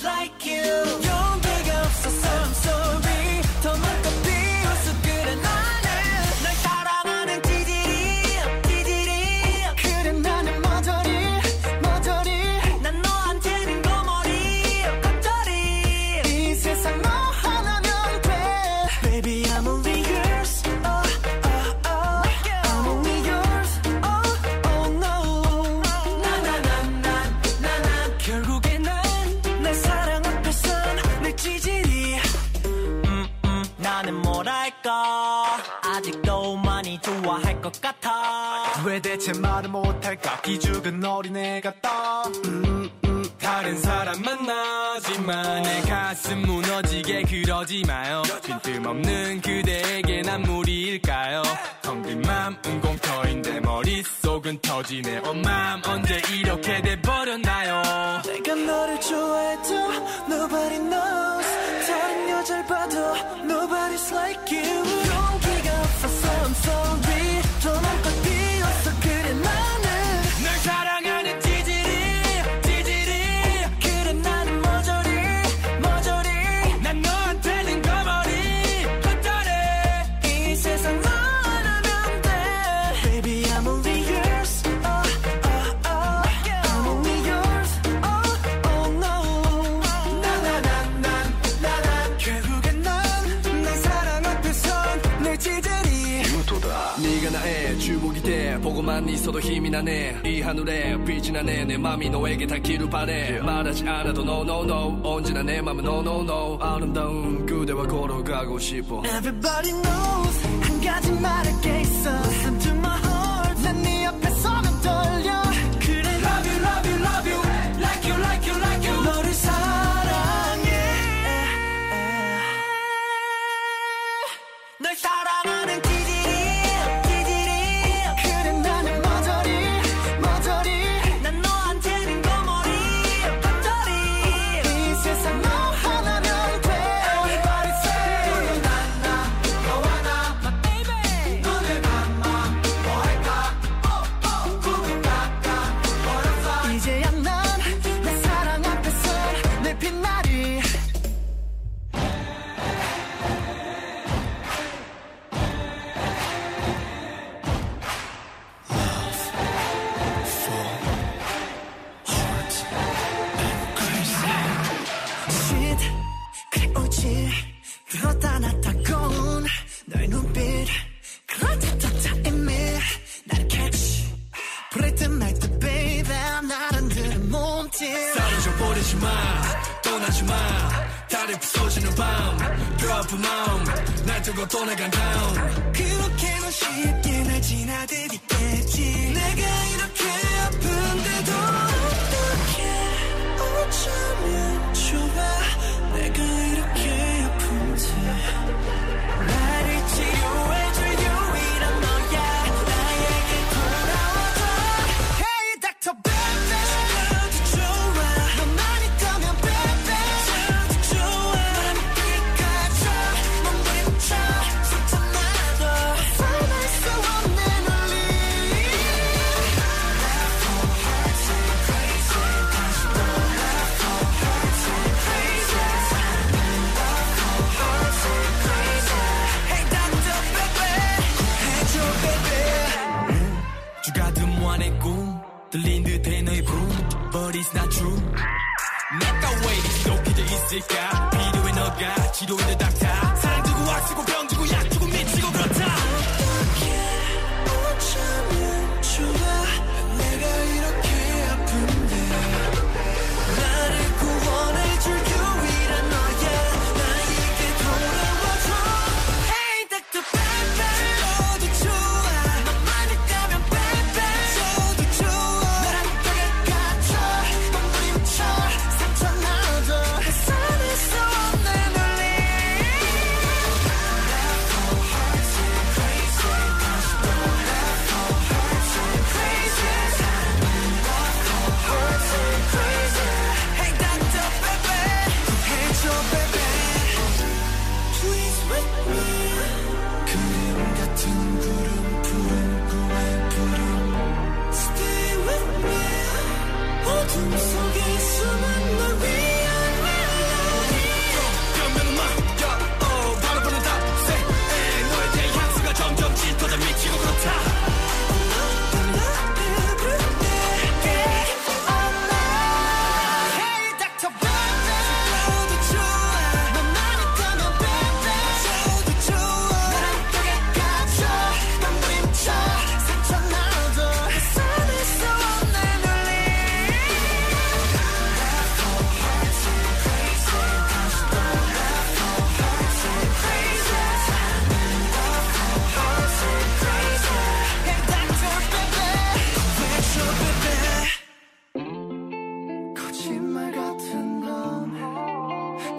like you 것 같아. 왜 대체 말을 못할까? 기죽은 어린애 같다 음, 음. 다른 사람 만나지만 내 가슴 무너지게 그러지 마요. 빈틈없는 그대에게 난 무리일까요? 텅빈 맘 은 공터인데 머릿속은 터지네. 엄맘 언제 이렇게 돼버렸나요? 내가 너를 좋아해도 Nobody knows. 다른 여자를 봐도 Nobody's like you 보고만 있어도 힘이 나네 이 하늘에 빛이 나네 내 맘이 너에게 닿기를 바래 말하지 않아도 no no no 언제나 내 맘은 no no no 아름다운 그대와 걸어가고 싶어 Everybody knows 한 가지 말할 게 있어 Listen to my heart 난네 앞에 서면 떨려 그래 love you love you love you Like you like you like you 너를 사랑해 널 사랑하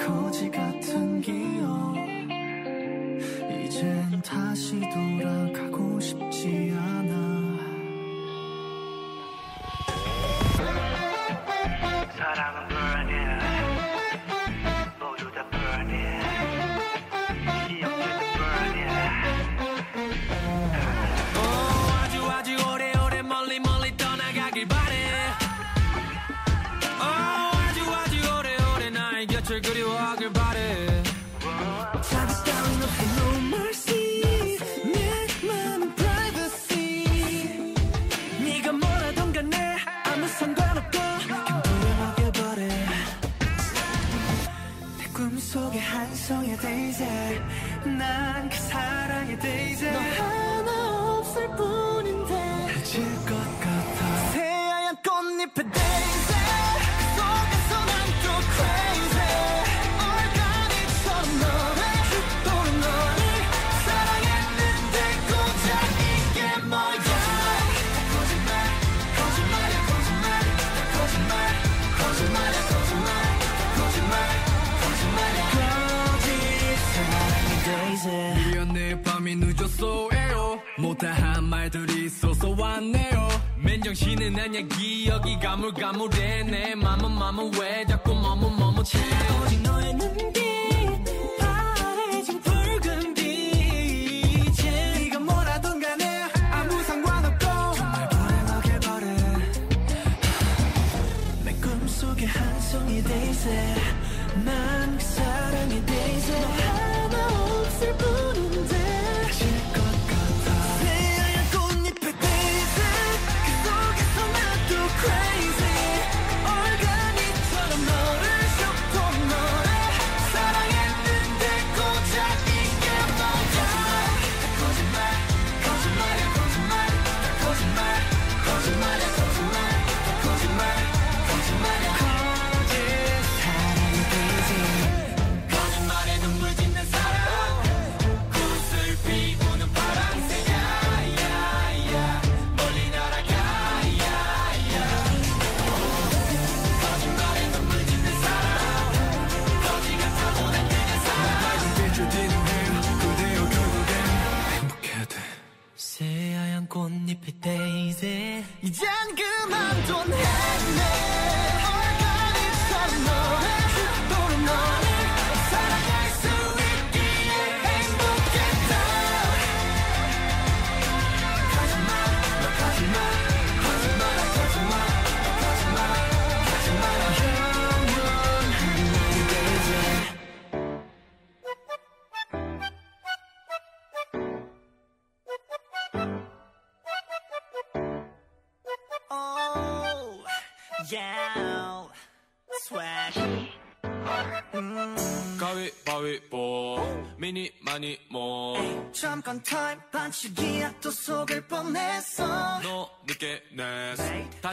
거지 같은 기억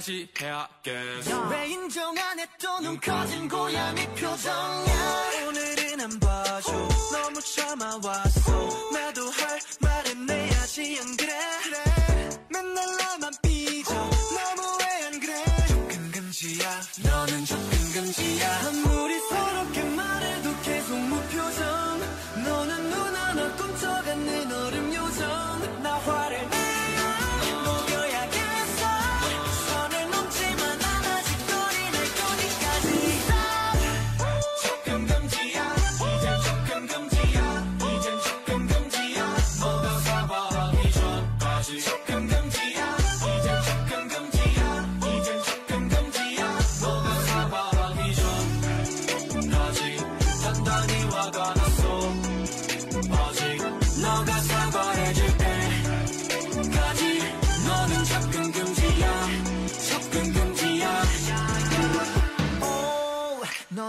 다시 해야겠어 왜 인정 안 했던 눈 커진 고양이 표정이야 오늘은 한번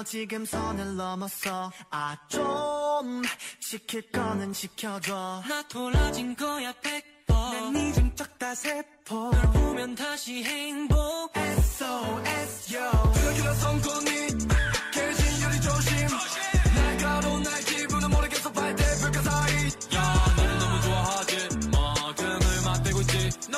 지금 선을 넘었어 아 좀 지킬 거는 지켜줘. 나 돌아진 거야 백번 난니좀 쩍다 네 세포. 널 보면 다시 행복. SOS yo. 그렇게나 성공이 깨진 유리 조심. 날가로 날 기분은 모르겠어 발대 불가 사이. 야 너는 너무 좋아하지. 마 등을 맞대고 있지. 너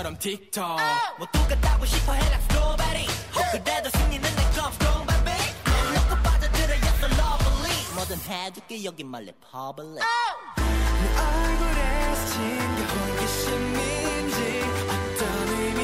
틱톡처럼 틱톡. 어. 뭐 똑같다고 싶어 해라 nobody 그래도 승리는 내 comes strong baby 놓고 빠져들어 yes I lovely 뭐든 해줄게 여긴 말래 public 어. 내 얼굴에 스친 게 호기심인지 어떤 의미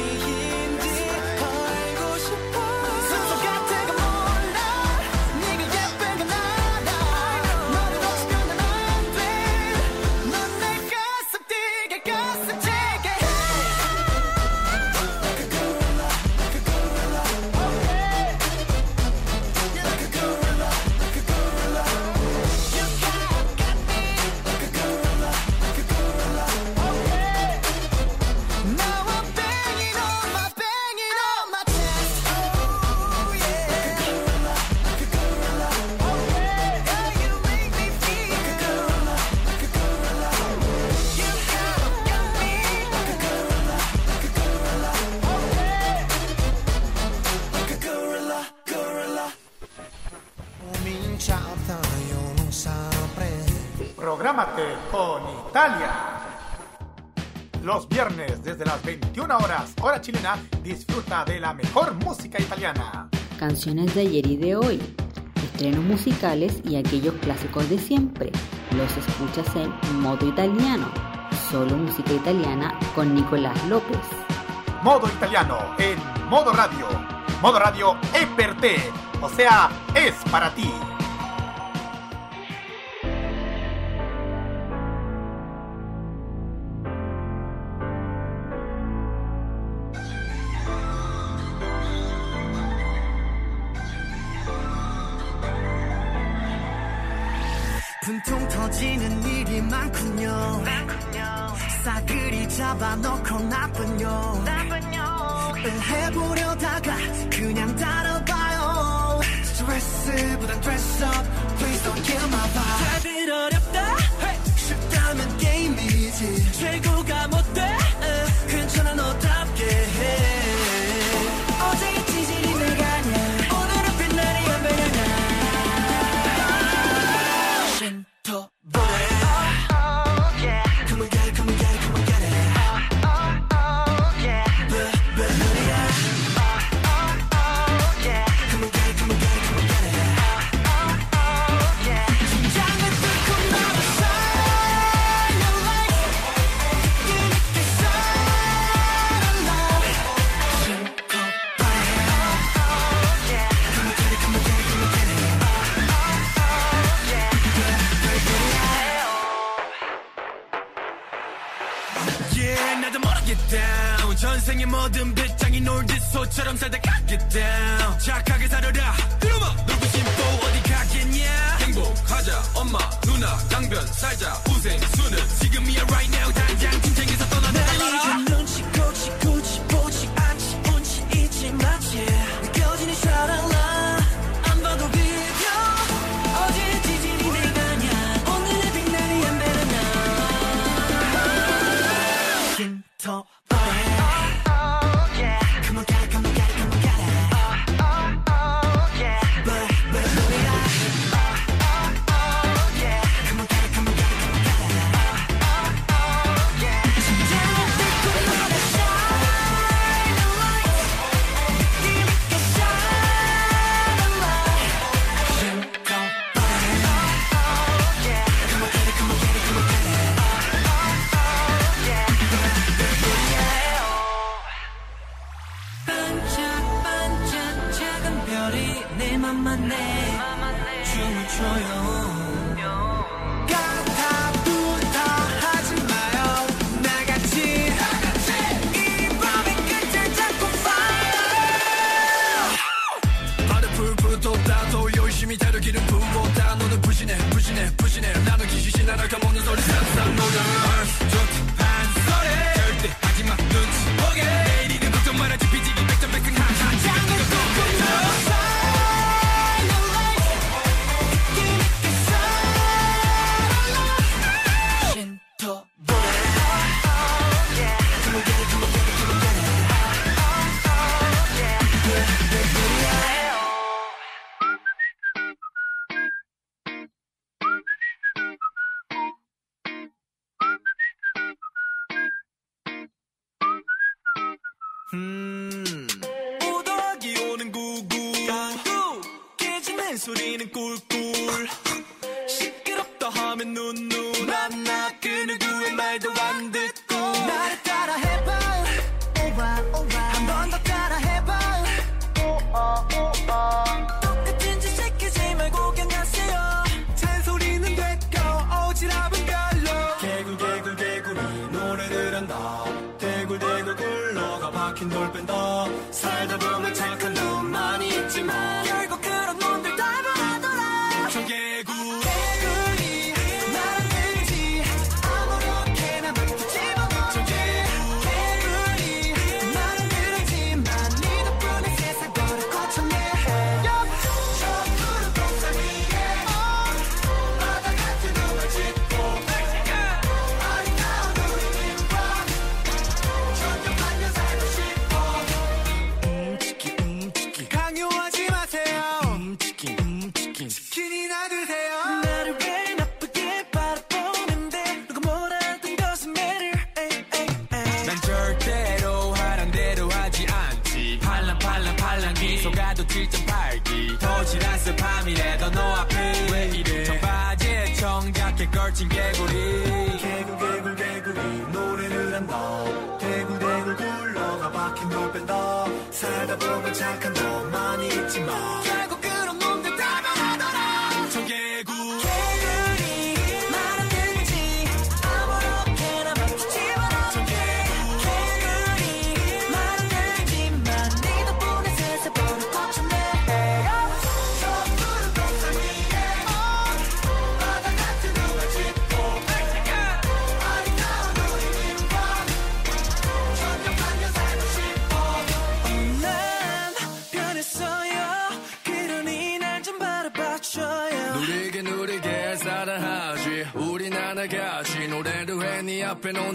disfruta de la mejor música italiana. Canciones de ayer y de hoy, estrenos musicales y aquellos clásicos de siempre. Los escuchas en modo italiano. Solo música italiana con Nicolás López. Modo italiano en modo radio. Modo radio es o sea, es para ti.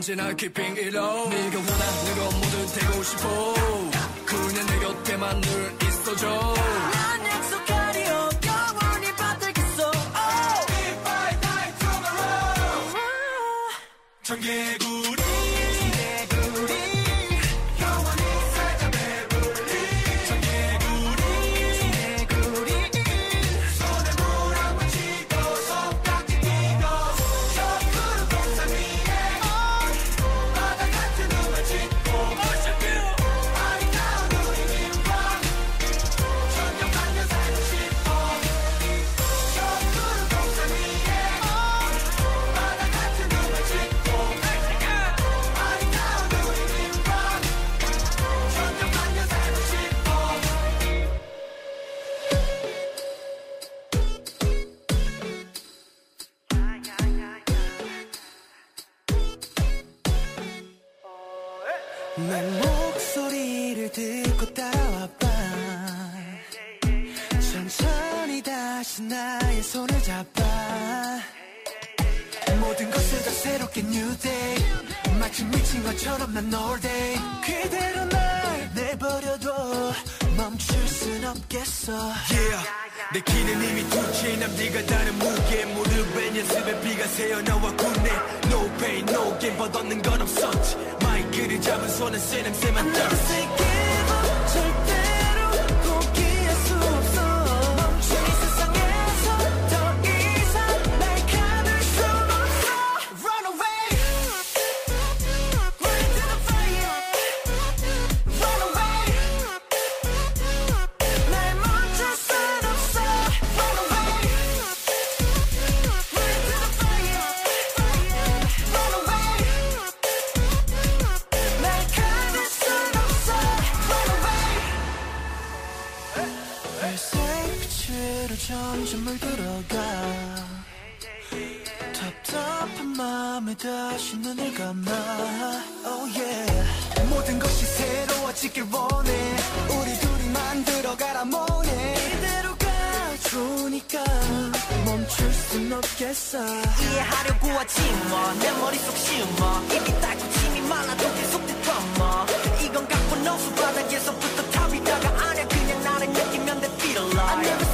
and i keep keeping 밤에 다시 눈을 감아 oh yeah. 모든 것이 새로워지길 원해. 우리 둘이 만들어가라 뭐네. 이대로가 좋으니까 멈출 순 없겠어. 이해하려고 하지 뭐내 머릿속 심어. 입이 닦고 침이 말라도 계속 뒤덮어 이건 갖고 너수 바닥에서부터 탑이다가 아냐 그냥 나를 느끼면 돼 feel like.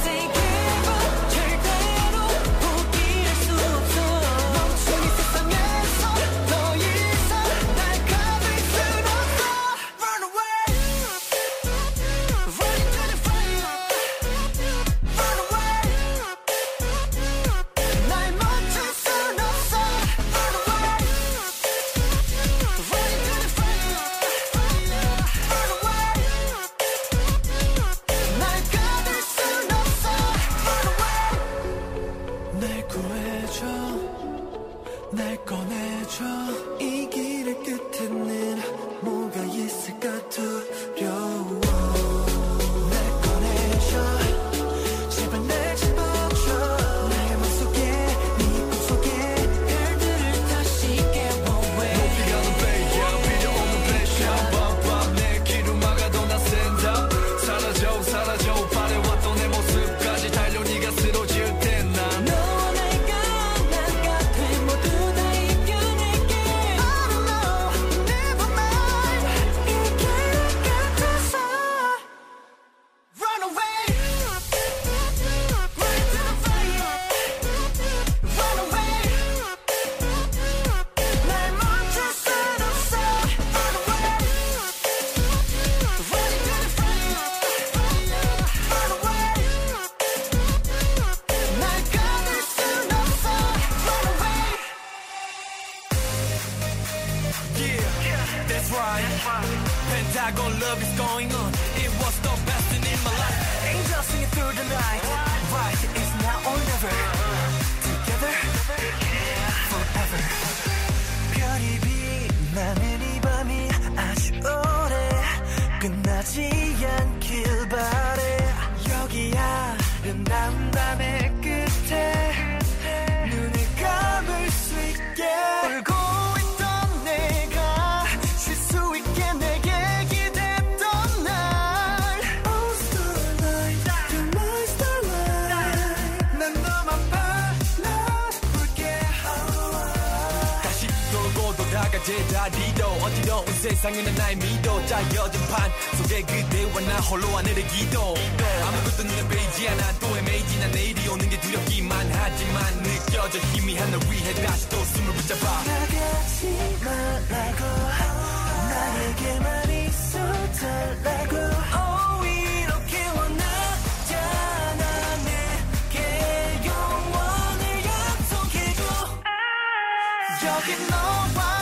여긴 너와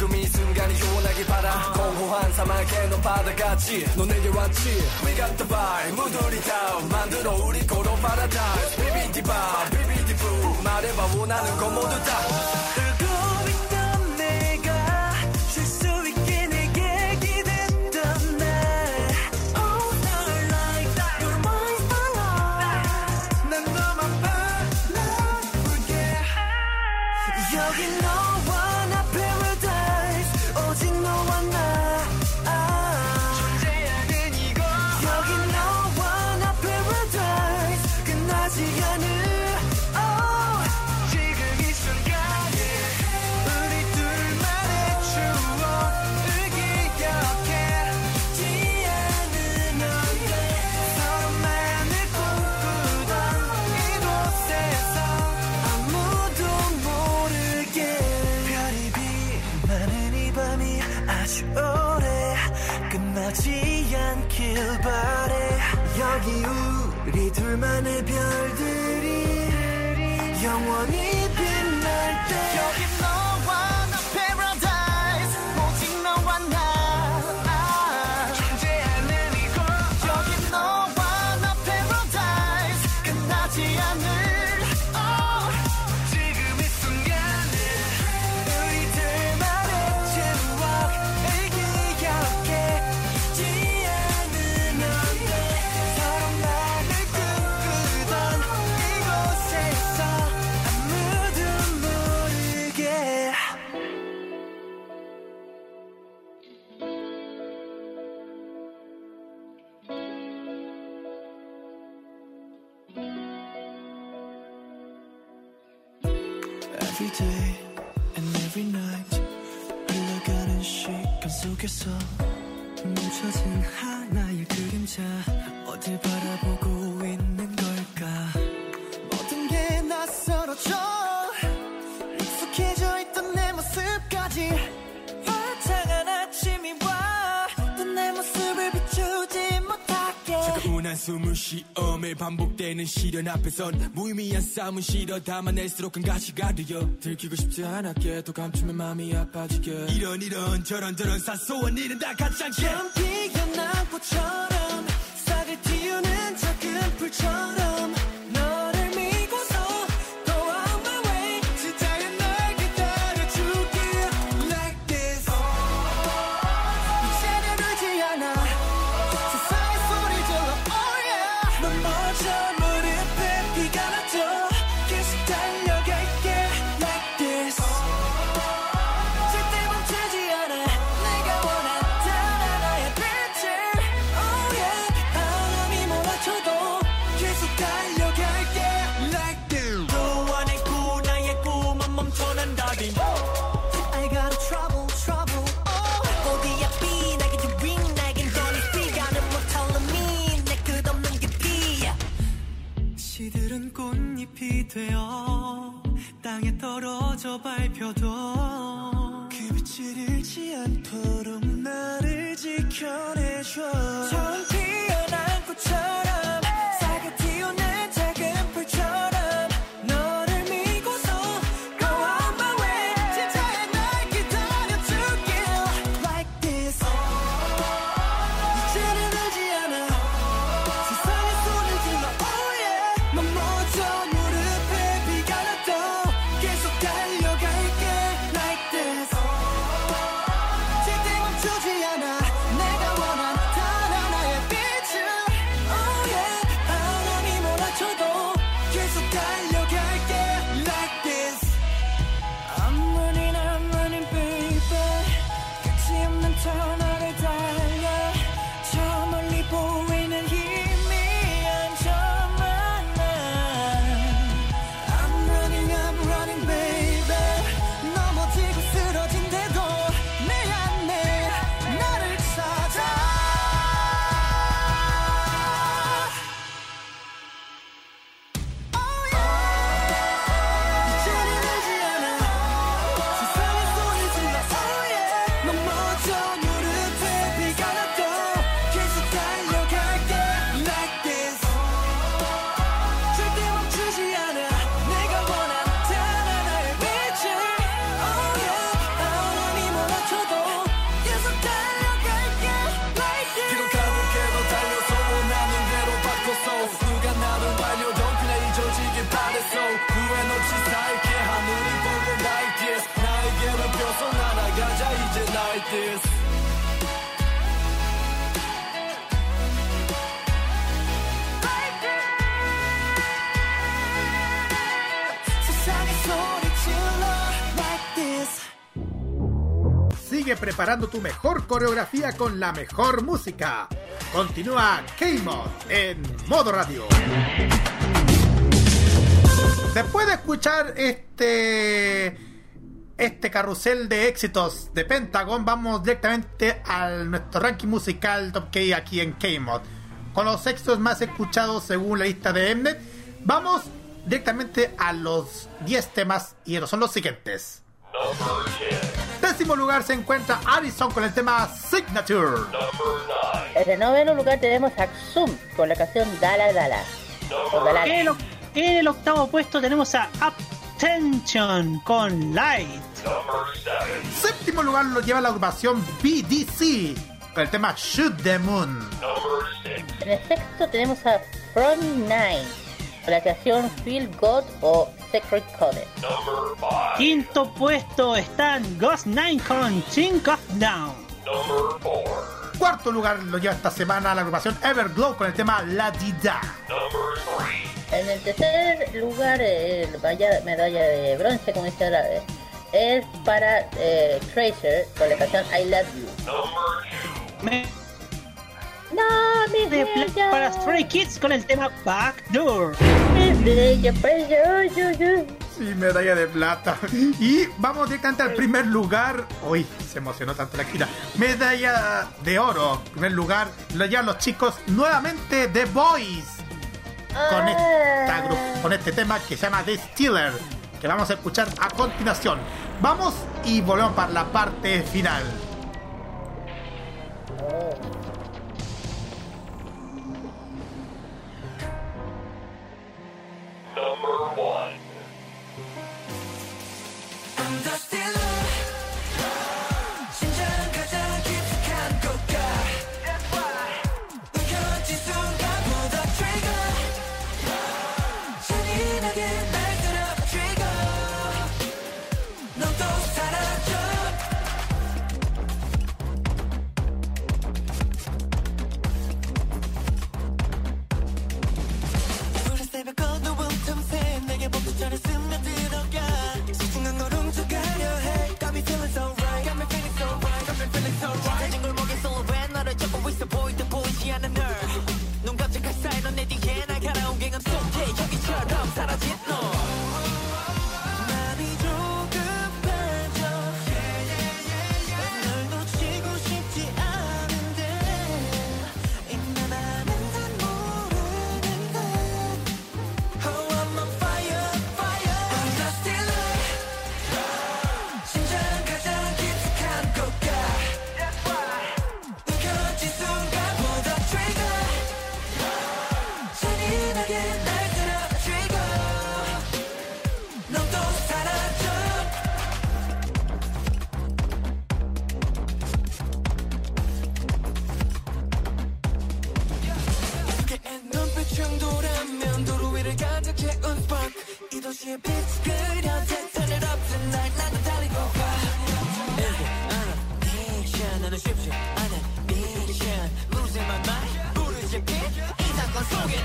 지금 이 순간이 요원하길 바라. 공허한 사막에 넌 바다같이 너 내게 왔지. We got the vibe. 무더리 다운. 만들어 우리 걸어 파라다이스 비비디 바 비비디 부. 말해봐 원하는 건 모두 다. 둘만의 별들이 영원히 속에서 멈춰진 하나의 그림자 어딜 바라보고 숨을 쉬어 매일 반복되는 시련 앞에선 무의미한 싸움은 싫어 담아낼수록 큰 가치가 되어 들키고 싶지 않았게 또 감추면 마음이 아파지게. 이런 이런 저런 저런 사소한 일은 다 같지 않게. 피어난 꽃처럼 싹을 틔우는 작은 불처럼 되어 땅에 떨어져 밟혀도 그 빛을 잃지 않도록 나를 지켜내줘. 처음 피어난 꽃처럼 preparando tu mejor coreografía con la mejor música. Continúa K-Mod en modo radio. Después de escuchar este este carrusel de éxitos de Pentagon, vamos directamente a nuestro ranking musical Top K aquí en K-Mod. Con los éxitos más escuchados según la lista de Mnet, vamos directamente a los 10 temas y son los siguientes. Décimo lugar se encuentra Addison con el tema Signature. En el noveno lugar tenemos a Xum con la canción Dala Dala. En el, oc- en el octavo puesto tenemos a Attention con Light. Séptimo lugar lo lleva la agrupación BDC con el tema Shoot the Moon. En el sexto tenemos a Front Nine con la canción Feel God o Secret Code. Quinto puesto están Ghost Nine con Think of Down. Cuarto lugar lo lleva esta semana la agrupación Everglow con el tema La Dida. En el tercer lugar, eh, vaya medalla de bronce, como dice ahora, eh, es para eh, Tracer con la canción I Love You. Me- No, mi de para Stray Kids con el tema Backdoor. Mi yo. Sí, medalla de plata. Y vamos directamente al primer lugar. Uy, se emocionó tanto la Kira. Medalla de oro. Primer lugar lo llevan los chicos nuevamente The Boys. Con, esta gru- con este tema que se llama The Stealer. Que vamos a escuchar a continuación. Vamos y volvemos para la parte final. number one.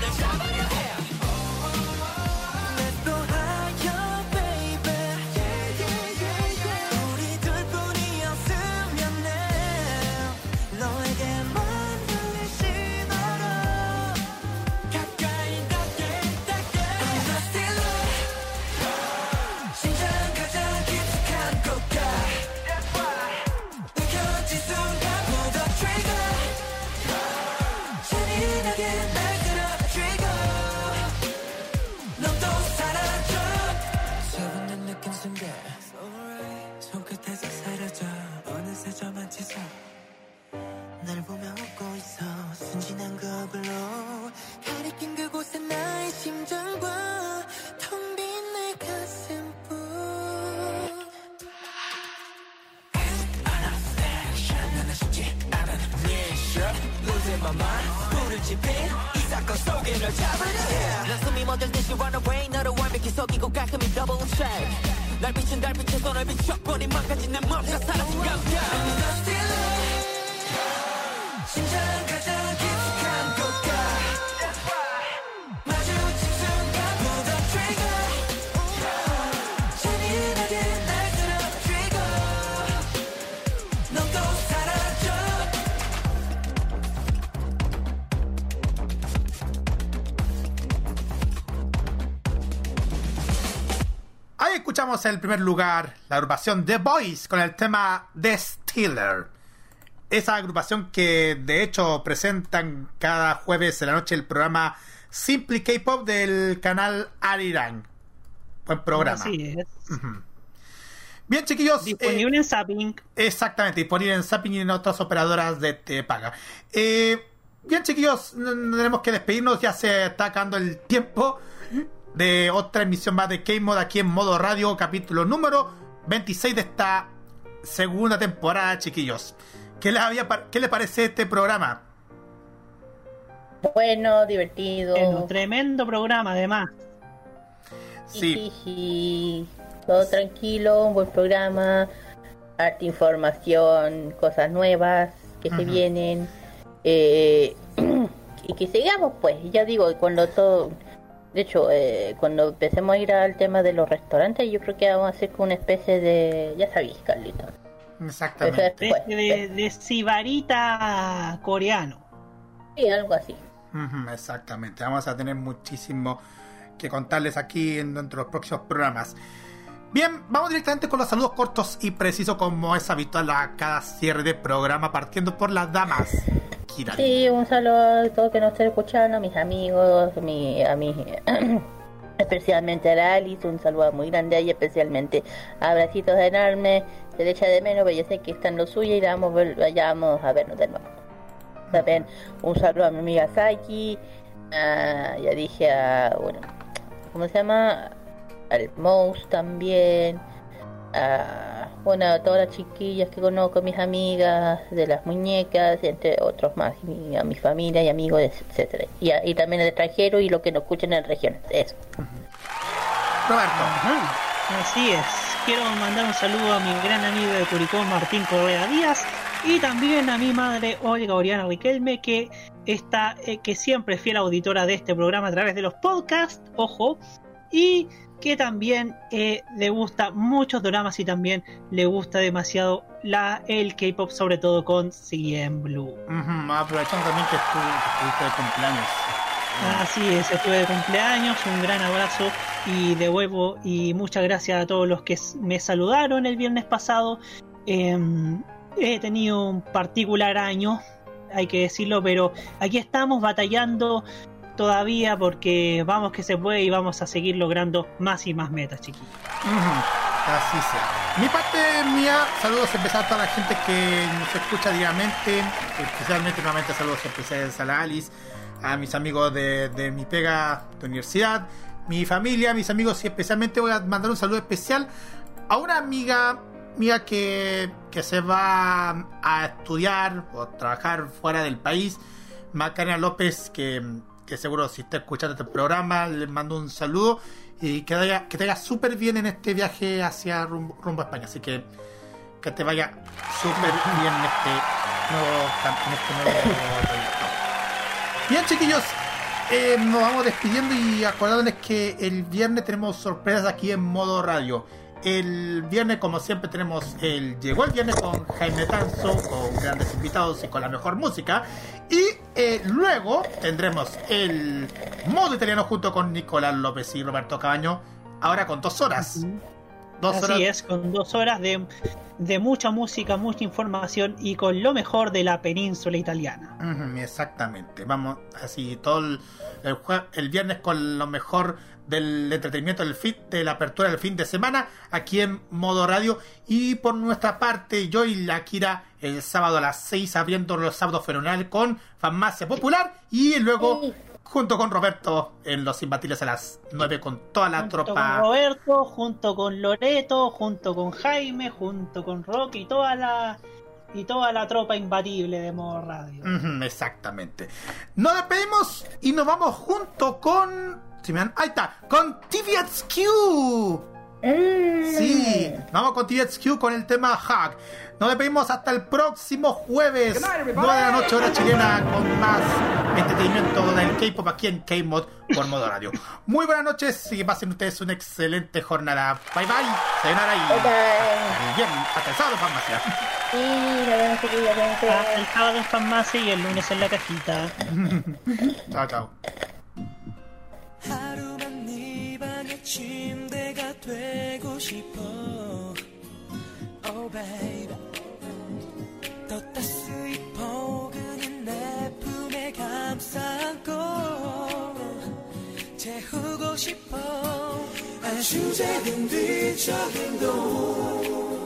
the top 순진한 그 얼굴로 가리킨 그곳에 나의 심장과 텅 빈 내 가슴뿐. 나는 쉽지 않은 미션 Losing my mind 불을 지핀 이 사건 속에 널 잡으려 해난 숨이 멎을 듯이 run away 너를 완벽히 속이고 깔끔히 double check 날 비춘 달빛에 손을 비춰버린 망가진 내 맘과 사라진 감정. I'm in escuchamos en el primer lugar la agrupación The Boys con el tema The Stealer. Esa agrupación que de hecho presentan cada jueves en la noche el programa Simply K-Pop del canal Arirang. Buen programa. Así es. Bien, chiquillos. Disponible en Zapping. Exactamente, disponible en Zapping y en otras operadoras de te paga. Eh, bien, chiquillos, tenemos que despedirnos. Ya se está acabando el tiempo de otra emisión más de K-Mod aquí en modo radio, capítulo número 26 de esta segunda temporada, chiquillos. ¿Qué les, había, qué les parece este programa? Bueno, divertido. Es un tremendo programa, además. Sí. Jiji. Todo tranquilo, un buen programa, harta información, cosas nuevas que se Ujú. vienen. eh, y que sigamos, pues. Ya digo, cuando todo. De hecho, eh, cuando empecemos a ir al tema de los restaurantes, yo creo que vamos a hacer como una especie de. Ya sabéis, Carlito. Exactamente. De, de, de sibarita coreano. Sí, algo así. Exactamente. Vamos a tener muchísimo que contarles aquí en dentro de los próximos programas. Bien, vamos directamente con los saludos cortos y precisos como es habitual a cada cierre de programa, partiendo por las damas. Kirari. Sí, un saludo a todos que nos estén escuchando, a mis amigos, mi, a mis, especialmente a Alice, un saludo muy grande y especialmente abracitos enormes, se le echa de menos, pero yo sé que está en lo suyo y vamos, vamos a vernos de nuevo. También un saludo a mi amiga Saki, a- ya dije a, bueno, ¿cómo se llama? Al Mouse también, a, bueno, a todas las chiquillas que conozco, mis amigas, de las muñecas, entre otros más, y a mi familia y amigos, etcétera. Y, a- y también al extranjero y lo que nos escuchan en regiones. Eso. Roberto. Ajá, Así es. Quiero mandar un saludo a mi gran amigo de Curicó, Martín Correa Díaz, y también a mi madre Olga Oriana Riquelme, que está, eh, que siempre es fiel auditora de este programa a través de los podcasts, ojo, y que también eh, le gusta muchos dramas y también le gusta demasiado la, el K-pop, sobre todo con CM Blue. Ujú, aprovechando también que estu- que estuviste de cumpleaños. Así es, estuve de cumpleaños, un gran abrazo y de huevo y muchas gracias a todos los que me saludaron el viernes pasado. Em, he tenido un particular año, hay que decirlo, pero aquí estamos batallando todavía porque vamos que se puede y vamos a seguir logrando más y más metas, chiquillos. Así sea. Mi parte mía, saludos especiales a toda la gente que nos escucha diariamente, especialmente nuevamente saludos especiales a la Alice, a mis amigos de, de mi pega de universidad, mi familia, mis amigos y especialmente voy a mandar un saludo especial a una amiga mía que, que se va a estudiar o trabajar fuera del país, Macarena López, que, que seguro si está escuchando este programa, le mando un saludo y que te vaya, que te vaya súper bien en este viaje hacia rumbo, rumbo a España. Así que que te vaya súper bien en este nuevo, en este nuevo proyecto. Bien, chiquillos, eh, nos vamos despidiendo y acordándoles que el viernes tenemos sorpresas aquí en modo radio. El viernes, como siempre, tenemos el Llegó el viernes con Jaime Tanzo, con grandes invitados y con la mejor música. Y eh, luego tendremos el modo italiano junto con Nicolás López y Roberto Cabaño, ahora con dos horas. Dos Así horas. es, con dos horas de, de mucha música, mucha información y con lo mejor de la península italiana. Exactamente. Vamos así todo el, el, el viernes con lo mejor del entretenimiento del fin, de la apertura del fin de semana aquí en modo radio y por nuestra parte yo y la Kira el sábado a las 6 abriendo los sábados fenomenal con Farmacia Popular y luego junto con Roberto en Los Imbatibles a las 9 con toda la Junto con tropa Roberto, junto con Loreto, junto con Jaime, junto con Rock y toda la y toda la tropa imbatible de modo radio. Exactamente. Nos despedimos y nos vamos junto con. Dan- ahí está, con TVXQ. Sí, vamos con TVXQ con el tema Hack. Nos despedimos hasta el próximo jueves, 9 de la noche, hora chilena, con más entretenimiento del K-pop aquí en K-Mod por modo radio. Muy buenas noches y que pasen ustedes una excelente jornada. Bye bye, sayonara y Bye, bye. hasta el viernes, hasta el sábado, farmacia. Sí, nos vemos chiquillos, cuídense. Ah, el sábado en farmacia y el lunes en la cajita. chao, chao. 하루만 네 방의 침대가 되고 싶어. Oh baby. 더 따스히 포근한 내 품에 감싸 안고 재우고 싶어. 아주 작은 뒤척임도 너의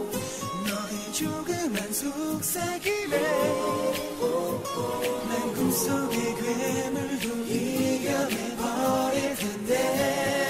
조그만 속삭임에 난 꿈속의 괴물도 이겨내버릴 텐데